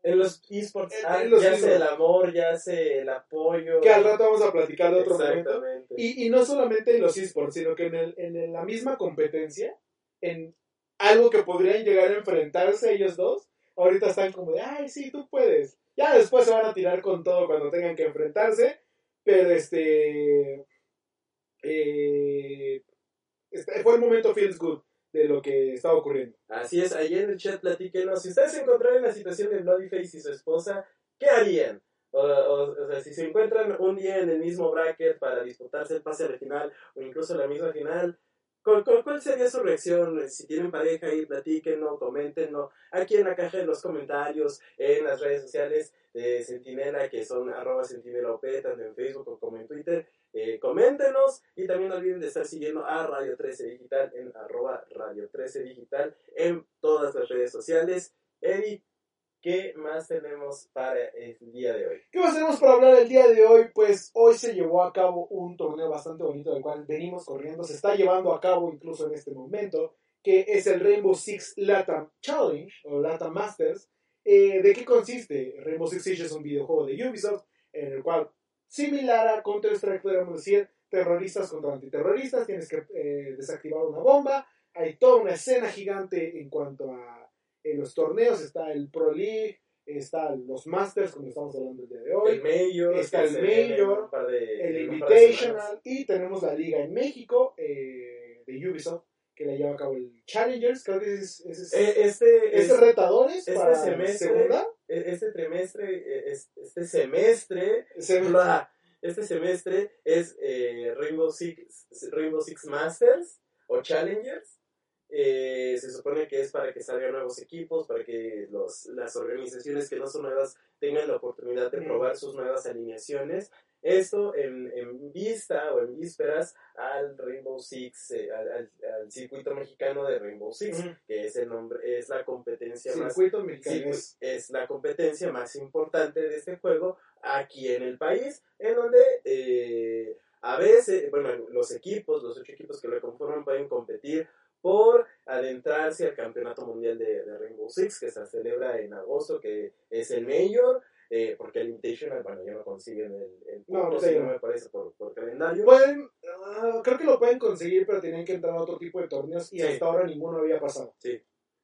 C: En los esports, ah, ya sea el amor, ya sea el apoyo.
B: Que al rato vamos a platicar de otro momento. Y, y no solamente en los esports, sino que en, el, en la misma competencia, en algo que podrían llegar a enfrentarse ellos dos, ahorita están como de, ay, sí, tú puedes. Ya después se van a tirar con todo cuando tengan que enfrentarse, pero este, eh, este fue el momento feels good de lo que estaba ocurriendo.
C: Así es, ahí en el chat platíquenos, si ustedes se encontraran en la situación de Bloodyface y su esposa, ¿qué harían? O, sea, si se encuentran un día en el mismo bracket para disputarse el pase a la final o incluso la misma final, ¿Cuál, cuál, sería su reacción? Si tienen pareja ahí, platíquenlo, coméntenlo. Aquí en la caja de los comentarios, en las redes sociales de Sentinela, que son arroba sentinela tanto en Facebook como en Twitter. Eh, coméntenos y también no olviden de estar siguiendo a Radio 13 Digital en arroba Radio 13 Digital en todas las redes sociales. Eddie, ¿qué más tenemos para el día de hoy?
B: ¿Qué más tenemos para hablar el día de hoy? Pues hoy se llevó a cabo un torneo bastante bonito del cual venimos corriendo. Se está llevando a cabo incluso en este momento, que es el Rainbow Six Latam Challenge o Latam Masters. Eh, ¿De qué consiste? Rainbow Six Siege es un videojuego de Ubisoft en el cual, similar a Counter-Strike, podríamos decir, terroristas contra antiterroristas, tienes que eh, desactivar una bomba. Hay toda una escena gigante en cuanto a en los torneos está el Pro League, están los Masters, como estamos hablando el día de hoy.
C: El Mayor,
B: está el
C: de-
B: el. Invitational y tenemos la liga en México eh, de Ubisoft que la lleva a cabo el Challengers, creo que es, es, es,
C: Eh, Este,
B: es
C: es-
B: retadores
C: este
B: para
C: semestre-
B: segunda.
C: Este trimestre, es- este semestre, este semestre es eh, Rainbow, Six, Rainbow Six Masters o Challengers. Eh, se supone que es para que salgan nuevos equipos, para que los, las organizaciones que no son nuevas tengan la oportunidad de
B: Mm.
C: probar sus nuevas alineaciones. Esto en, en vista o en vísperas al Rainbow Six, eh, al, al- al circuito mexicano de Rainbow Six, que es el nombre, es la competencia más
B: circuito
C: Sí,
B: mexicano.
C: pues, es la competencia más importante de este juego aquí en el país, en donde eh, a veces, bueno, los equipos, los ocho equipos que lo conforman pueden competir por adentrarse al Campeonato Mundial de, de Rainbow Six, que se celebra en agosto, que es el Mayor, eh, porque el Invitational, bueno, ya no consiguen el, el
B: No, sí, no.
C: me parece, por, por calendario.
B: Pueden, ah, creo que lo pueden conseguir, pero tienen que entrar a otro tipo de torneos y
C: Sí.
B: hasta ahora ninguno había pasado.
C: Sí.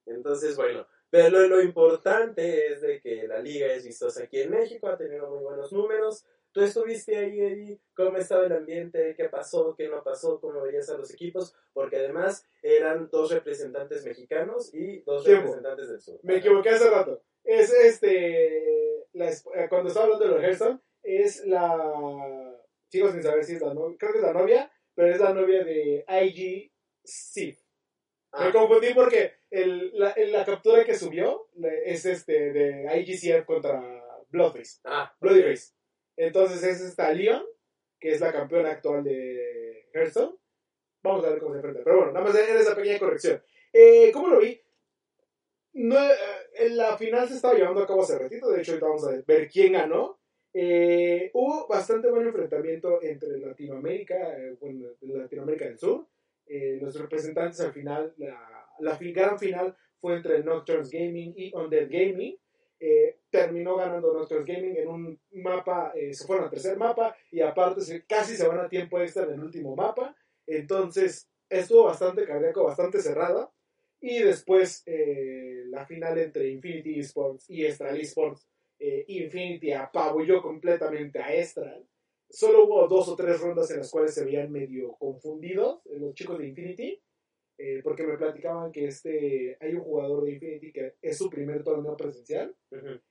C: Entonces, bueno, pero lo, lo importante es de que la liga es vistosa aquí en México, ha tenido muy buenos números. Tú estuviste ahí, Eddie, cómo estaba el ambiente, qué pasó, qué no pasó, cómo veías a los equipos, porque además eran dos representantes mexicanos y dos
B: Tiempo.
C: representantes del sur.
B: Me equivoqué hace rato. Es este. La, eh, cuando estaba hablando de los Hearthstone, es la. Sigo sin saber si es la novia. Creo que es la novia, pero es la novia de IG Sith.
C: Ah,
B: Me confundí porque el, la, la captura que subió es este de IGCF contra Bloodface.
C: ah,
B: Bloodyface. Entonces es esta Leon, que es la campeona actual de Hearthstone. Vamos a ver cómo se enfrenta. Pero bueno, nada más era esa pequeña corrección. Eh, ¿Cómo lo vi? No, eh, la final se estaba llevando a cabo hace ratito. De hecho, ahorita vamos a ver quién ganó. Eh, hubo bastante buen enfrentamiento entre Latinoamérica, eh, bueno, Latinoamérica del Sur. Eh, los representantes al final, la, la gran final fue entre Nocturnes Gaming y Undead Gaming. Terminó ganando Nocturnes Gaming en un mapa, se fueron al tercer mapa y aparte se- casi se van a tiempo extra en el último mapa. Entonces estuvo bastante cardíaco, bastante cerrada. Y después eh, la final entre Infinity Esports y Estral Esports. eh, Infinity apabulló completamente a Estral. Solo hubo dos o tres rondas en las cuales se veían medio confundidos los chicos de Infinity. eh, porque me platicaban que este hay un jugador de Infinity que es su primer torneo presencial.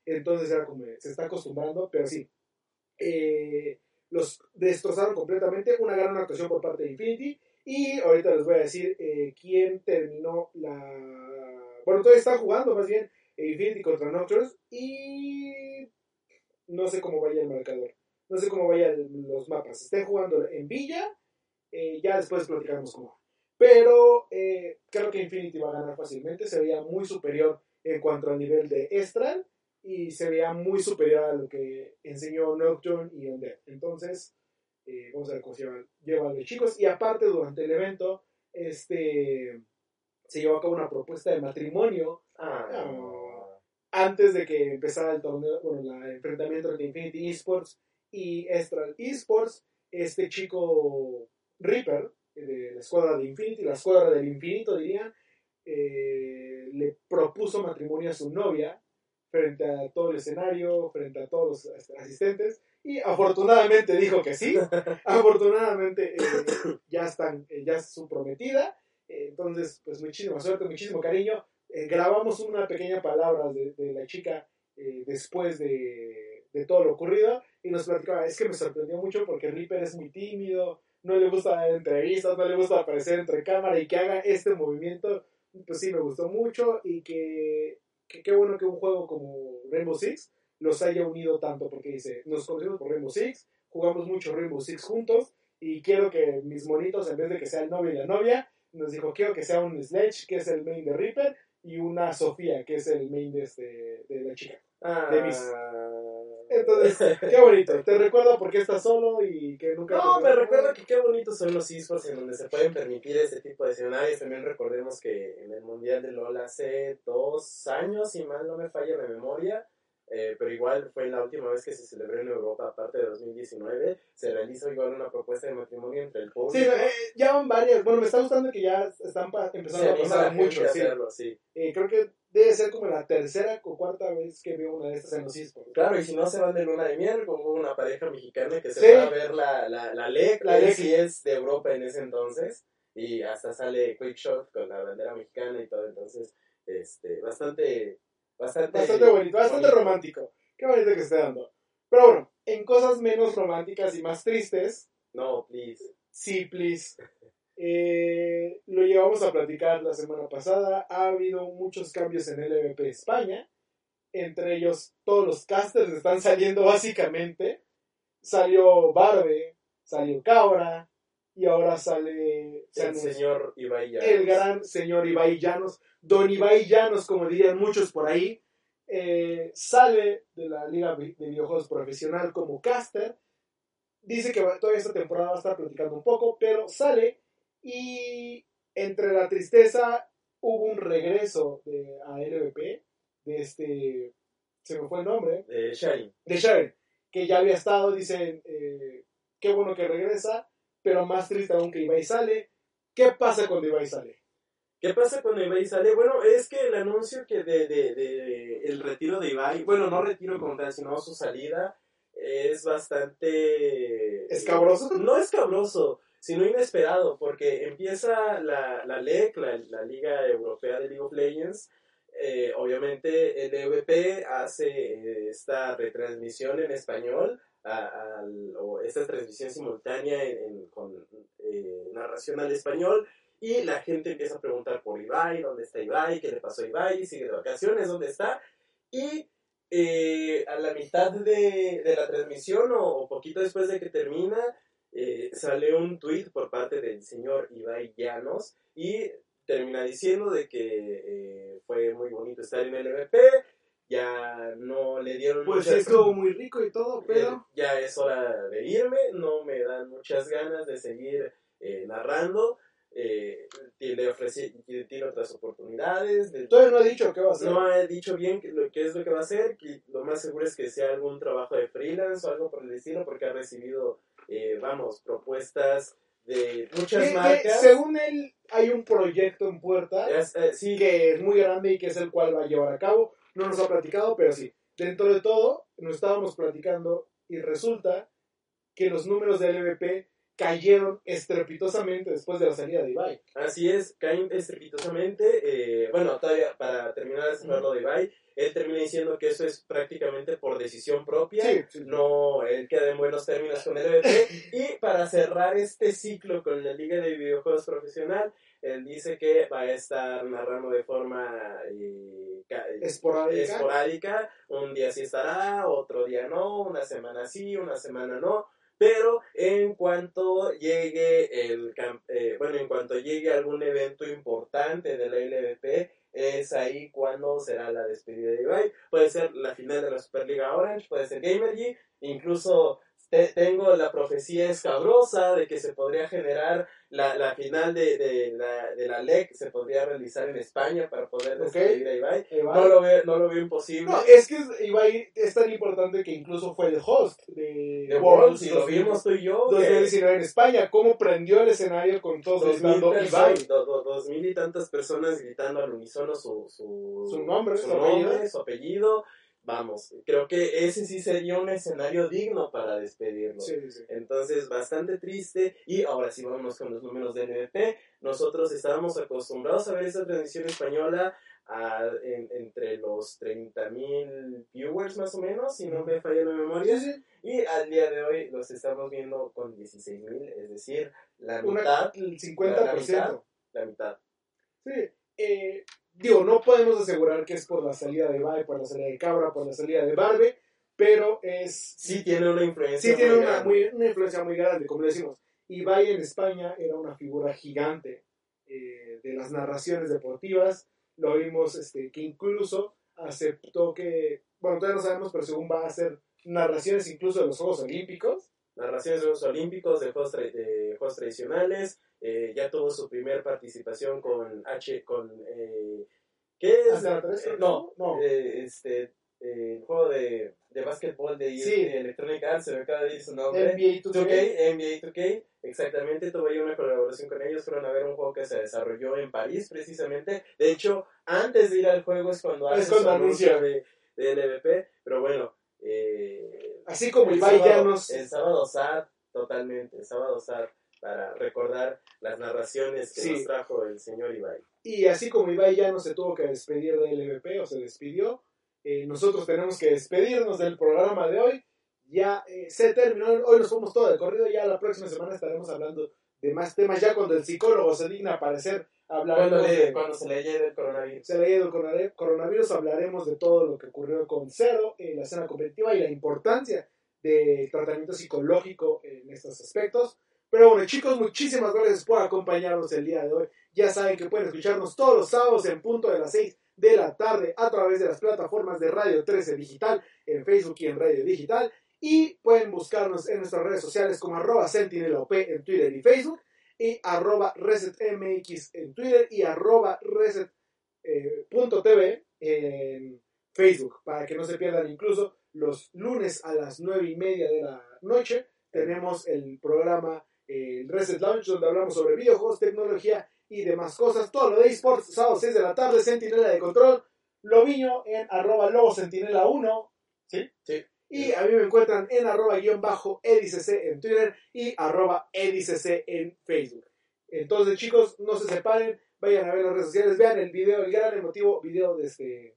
B: Entonces era como, se está acostumbrando, pero sí. Eh, los destrozaron completamente. Una gran actuación por parte de Infinity. Y ahorita les voy a decir eh, quién terminó la. Bueno, todavía están jugando más bien eh, Infinity contra Nocturnes. Y no sé cómo vaya el marcador. No sé cómo vayan los mapas. Estén jugando en Villa. eh, ya después platicamos cómo. Pero creo que Infinity va a ganar fácilmente. Se veía muy superior en cuanto al nivel de Estral y se veía muy superior a lo que enseñó Nocturne y Undead. Entonces, eh, vamos a ver cómo se llevan, llevan los chicos. Y aparte, durante el evento, este se llevó a cabo una propuesta de matrimonio
C: Ah,
B: Ah. antes de que empezara el torneo, bueno, el enfrentamiento entre Infinity Esports y Estral Esports. Este chico Reaper, eh, de la escuadra de Infinity, la escuadra del infinito dirían, eh, le propuso matrimonio a su novia frente a todo el escenario, frente a todos los asistentes, y afortunadamente dijo que sí. afortunadamente eh, ya están, eh, ya es su prometida. Eh, entonces, pues muchísima suerte, muchísimo cariño. Eh, grabamos una pequeña palabra de, de la chica eh, después de, de todo lo ocurrido y nos platicaba, es que me sorprendió mucho porque Reaper es muy tímido, no le gusta dar entrevistas, no le gusta aparecer entre cámara y que haga este movimiento, pues sí me gustó mucho y que que qué bueno que un juego como Rainbow Six los haya unido tanto, porque dice, nos conocemos por Rainbow Six, jugamos mucho Rainbow Six juntos y quiero que mis monitos, en vez de que sea el novio y la novia, nos dijo, quiero que sea un Sledge, que es el main de Reaper, y una Sofía, que es el main de, este, de la chica. De mis... Entonces, qué bonito. Te recuerdo por qué estás solo y que nunca...
C: No, me recuerdo que qué bonitos son los esports en donde se pueden permitir este tipo de escenarios. También recordemos que en el Mundial de LOL hace dos años, si mal no me falla la memoria, eh, pero igual fue la última vez que se celebró en Europa, aparte de 2019, se realizó igual una propuesta de matrimonio entre el público.
B: Sí, eh, ya van varias. Bueno, me está gustando que ya están pa-
C: Se
B: empezando a pasar mucho. Sí.
C: hacerlo, sí.
B: Eh, creo que debe ser como la tercera o cuarta vez que veo una de estas en los esports.
C: Claro, y si no se van de luna de miel, como una pareja mexicana que se
B: Sí.
C: va a ver la, la, la LEC,
B: La LEC.
C: sí es de Europa en ese entonces, y hasta sale Quickshot con la bandera mexicana y todo, entonces, este, bastante, bastante...
B: Bastante bonito, bastante
C: bonito.
B: romántico. Qué bonito que esté dando. Pero bueno, en cosas menos románticas y más tristes,
C: No, please.
B: sí, please. Eh, lo llevamos a platicar la semana pasada. Ha habido muchos cambios en LVP España. Entre ellos, todos los casters están saliendo básicamente. Salió Barbe, salió Cabra, y ahora sale se
C: El
B: anunció-
C: señor Ibai Llanos.
B: el gran señor Ibai Llanos, Don Ibai Llanos, como dirían muchos por ahí, eh, sale de la Liga de Videojuegos Profesional como caster. Dice que todavía esta temporada va a estar platicando un poco, pero sale y entre la tristeza hubo un regreso de, a LVP de este, se me fue el nombre,
C: Eh, Shine.
B: de Sharon, que ya había estado, dicen, eh, qué bueno que regresa, pero más triste aún que Ibai sale. ¿Qué pasa cuando Ibai sale?
C: ¿Qué pasa cuando Ibai sale? Bueno, es que el anuncio que de, de, de el retiro de Ibai, bueno, no retiro como tal, sino su salida, es bastante...
B: ¿Escabroso?
C: No escabroso, sino inesperado, porque empieza la, la LEC, la, la Liga Europea de League of Legends, eh, obviamente el EVP hace eh, esta retransmisión en español, a- al- o esta transmisión simultánea en- en- con eh, narración al español, y la gente empieza a preguntar por Ibai, ¿dónde está Ibai? ¿Qué le pasó a Ibai? ¿Sigue de vacaciones? ¿Dónde está? Y eh, a la mitad de, de la transmisión o, o poquito después de que termina, eh, sale un tweet por parte del señor Ibai Llanos y termina diciendo de que eh, fue muy bonito estar en el MVP, ya no le dieron
B: Pues
C: muchas-
B: estuvo muy rico y todo, pero...
C: eh, ya es hora de irme, no me dan muchas ganas de seguir eh, narrando. Eh, le ofrecí, tiene otras oportunidades. de-
B: Todavía no ha dicho qué va a hacer.
C: no ha dicho bien qué, lo, qué es lo que va a hacer. lo más seguro es que sea algún trabajo de freelance o algo por el estilo, porque ha recibido, eh, vamos, propuestas de muchas
B: Que- que,
C: marcas.
B: según él, hay un proyecto en puerta
C: Es- eh, sí,
B: que es muy grande y que es el cual va a llevar a cabo. No nos ha platicado, pero sí. Dentro de todo, nos estábamos platicando y resulta que los números del LVP cayeron estrepitosamente después de la salida de Ibai.
C: Así es, caen estrepitosamente. eh, bueno, todavía para terminar de cerrar lo de Ibai, él termina diciendo que eso es prácticamente por decisión propia.
B: Sí, sí.
C: No, él queda en buenos términos con el EVP. y para cerrar este ciclo con la Liga de Videojuegos Profesional, él dice que va a estar narrando de forma eh, ca-
B: Esporádica.
C: esporádica. Un día sí estará, otro día no, una semana sí, una semana no. Pero en cuanto llegue el eh, bueno, en cuanto llegue algún evento importante de la LVP, es ahí cuando será la despedida de Ibai. Puede ser la final de la Superliga Orange, puede ser Gamergy, incluso te- tengo la profecía escabrosa de que se podría generar la, la final de, de la, de la LEC, se podría realizar en España para poder despedir a Ibai.
B: Ibai.
C: No lo veo, no lo veo imposible.
B: No, es que Ibai es tan importante que incluso fue el host de,
C: de Worlds, y lo vimos tú y yo. que-
B: 2019 en España. Cómo prendió el escenario con todos gritando Ibai.
C: do- do- dos mil y tantas personas gritando al unísono su, su,
B: Su nombre,
C: su,
B: su
C: nombre,
B: apellido.
C: su apellido. Vamos, creo que ese sí sería un escenario digno para despedirlo.
B: Sí, sí.
C: Entonces, bastante triste. Y ahora sí vamos con los números de NBP. Nosotros estábamos acostumbrados a ver esa transmisión española a- en- entre los 30.000 viewers más o menos, si no me falla la memoria. Y al día de hoy los estamos viendo con 16.000, es decir, la
B: Una-
C: mitad.
B: el 50%.
C: La mitad.
B: Sí, eh, digo, no podemos asegurar que es por la salida de Ibai, por la salida de Cabra, por la salida de Barbe, pero es
C: Sí tiene una influencia.
B: sí tiene
C: muy
B: una, muy- una influencia muy grande, como le decimos. Ibai en España era una figura gigante eh, de las narraciones deportivas. Lo vimos este, que incluso aceptó que, bueno, todavía no sabemos, pero según va a hacer narraciones incluso de los Juegos Olímpicos.
C: Narraciones de Juegos Olímpicos, de Juegos, tra- de juegos tradicionales, eh, ya tuvo su primer participación con H, con, eh, ¿qué es?
B: La
C: Eh, no,
B: no.
C: eh, este, eh, el juego de, de básquetbol de,
B: Sí.
C: de Electronic Arts, se me acaba de ir su nombre.
B: NBA 2K.
C: 2K, NBA 2K, exactamente, tuve yo una colaboración con ellos, fueron a ver un juego que se desarrolló en París precisamente, de hecho, antes de ir al juego es cuando
B: Es
C: hace
B: cuando
C: su anuncio de, de NBP, pero bueno, eh,
B: Así como
C: el
B: Ibai
C: sábado-
B: Llanos.
C: El sábado SAT, totalmente, el sábado SAT, para recordar las narraciones que
B: Sí.
C: nos trajo el señor Ibai.
B: Y así como Ibai ya no se tuvo que despedir de LVP o se despidió, eh, nosotros tenemos que despedirnos del programa de hoy. Ya eh, se terminó, hoy nos fuimos todo de corrido, ya la próxima semana estaremos hablando de más temas, ya cuando el psicólogo se digna a aparecer, hablaremos
C: le-
B: de,
C: cuando se le lleve el coronavirus.
B: se le ha ido el corona- coronavirus, hablaremos de todo lo que ocurrió con Cero en la escena competitiva y la importancia del tratamiento psicológico en estos aspectos. Pero bueno, chicos, muchísimas gracias por acompañarnos el día de hoy. Ya saben que pueden escucharnos todos los sábados en punto de las 6 de la tarde a través de las plataformas de Radio 13 Digital, en Facebook y en Radio Digital. Y pueden buscarnos en nuestras redes sociales como arroba sentinelop en Twitter y Facebook y arroba resetmx en Twitter y arroba reset eh, en Facebook para que no se pierdan incluso los lunes a las nueve y media de la noche tenemos el programa eh, Reset Lounge donde hablamos sobre videojuegos, tecnología y demás cosas todo lo de esports sábado 6 de la tarde Sentinela de Control Loviño en arroba lobo sentinela 1
C: ¿Sí? Sí.
B: Y a mí me encuentran en arroba guion bajo edicc en Twitter y arroba edicc en Facebook. Entonces, chicos, no se separen, vayan a ver las redes sociales, vean el video, el gran emotivo video de, este,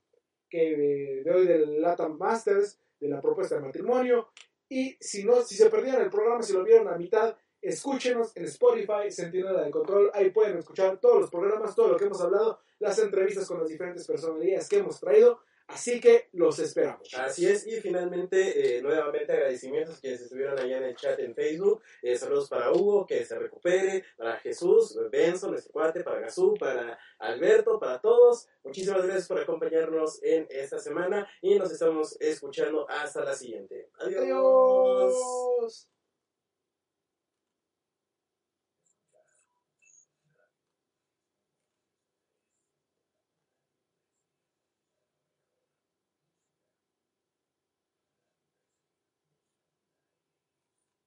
B: que, de hoy del Latam Masters, de la propuesta de matrimonio. Y si no, si se perdieron el programa, si lo vieron a mitad, escúchenos en Spotify, Sentinela de Control. Ahí pueden escuchar todos los programas, todo lo que hemos hablado, las entrevistas con las diferentes personalidades que hemos traído. Así que los esperamos.
C: Así es, y finalmente, eh, nuevamente agradecimientos a quienes estuvieron allá en el chat en Facebook. Eh, saludos para Hugo, que se recupere, para Jesús, Benzo, nuestro cuate, para Gazú, para Alberto, para todos. Muchísimas gracias por acompañarnos en esta semana y nos estamos escuchando hasta la siguiente. Adiós.
B: Adiós.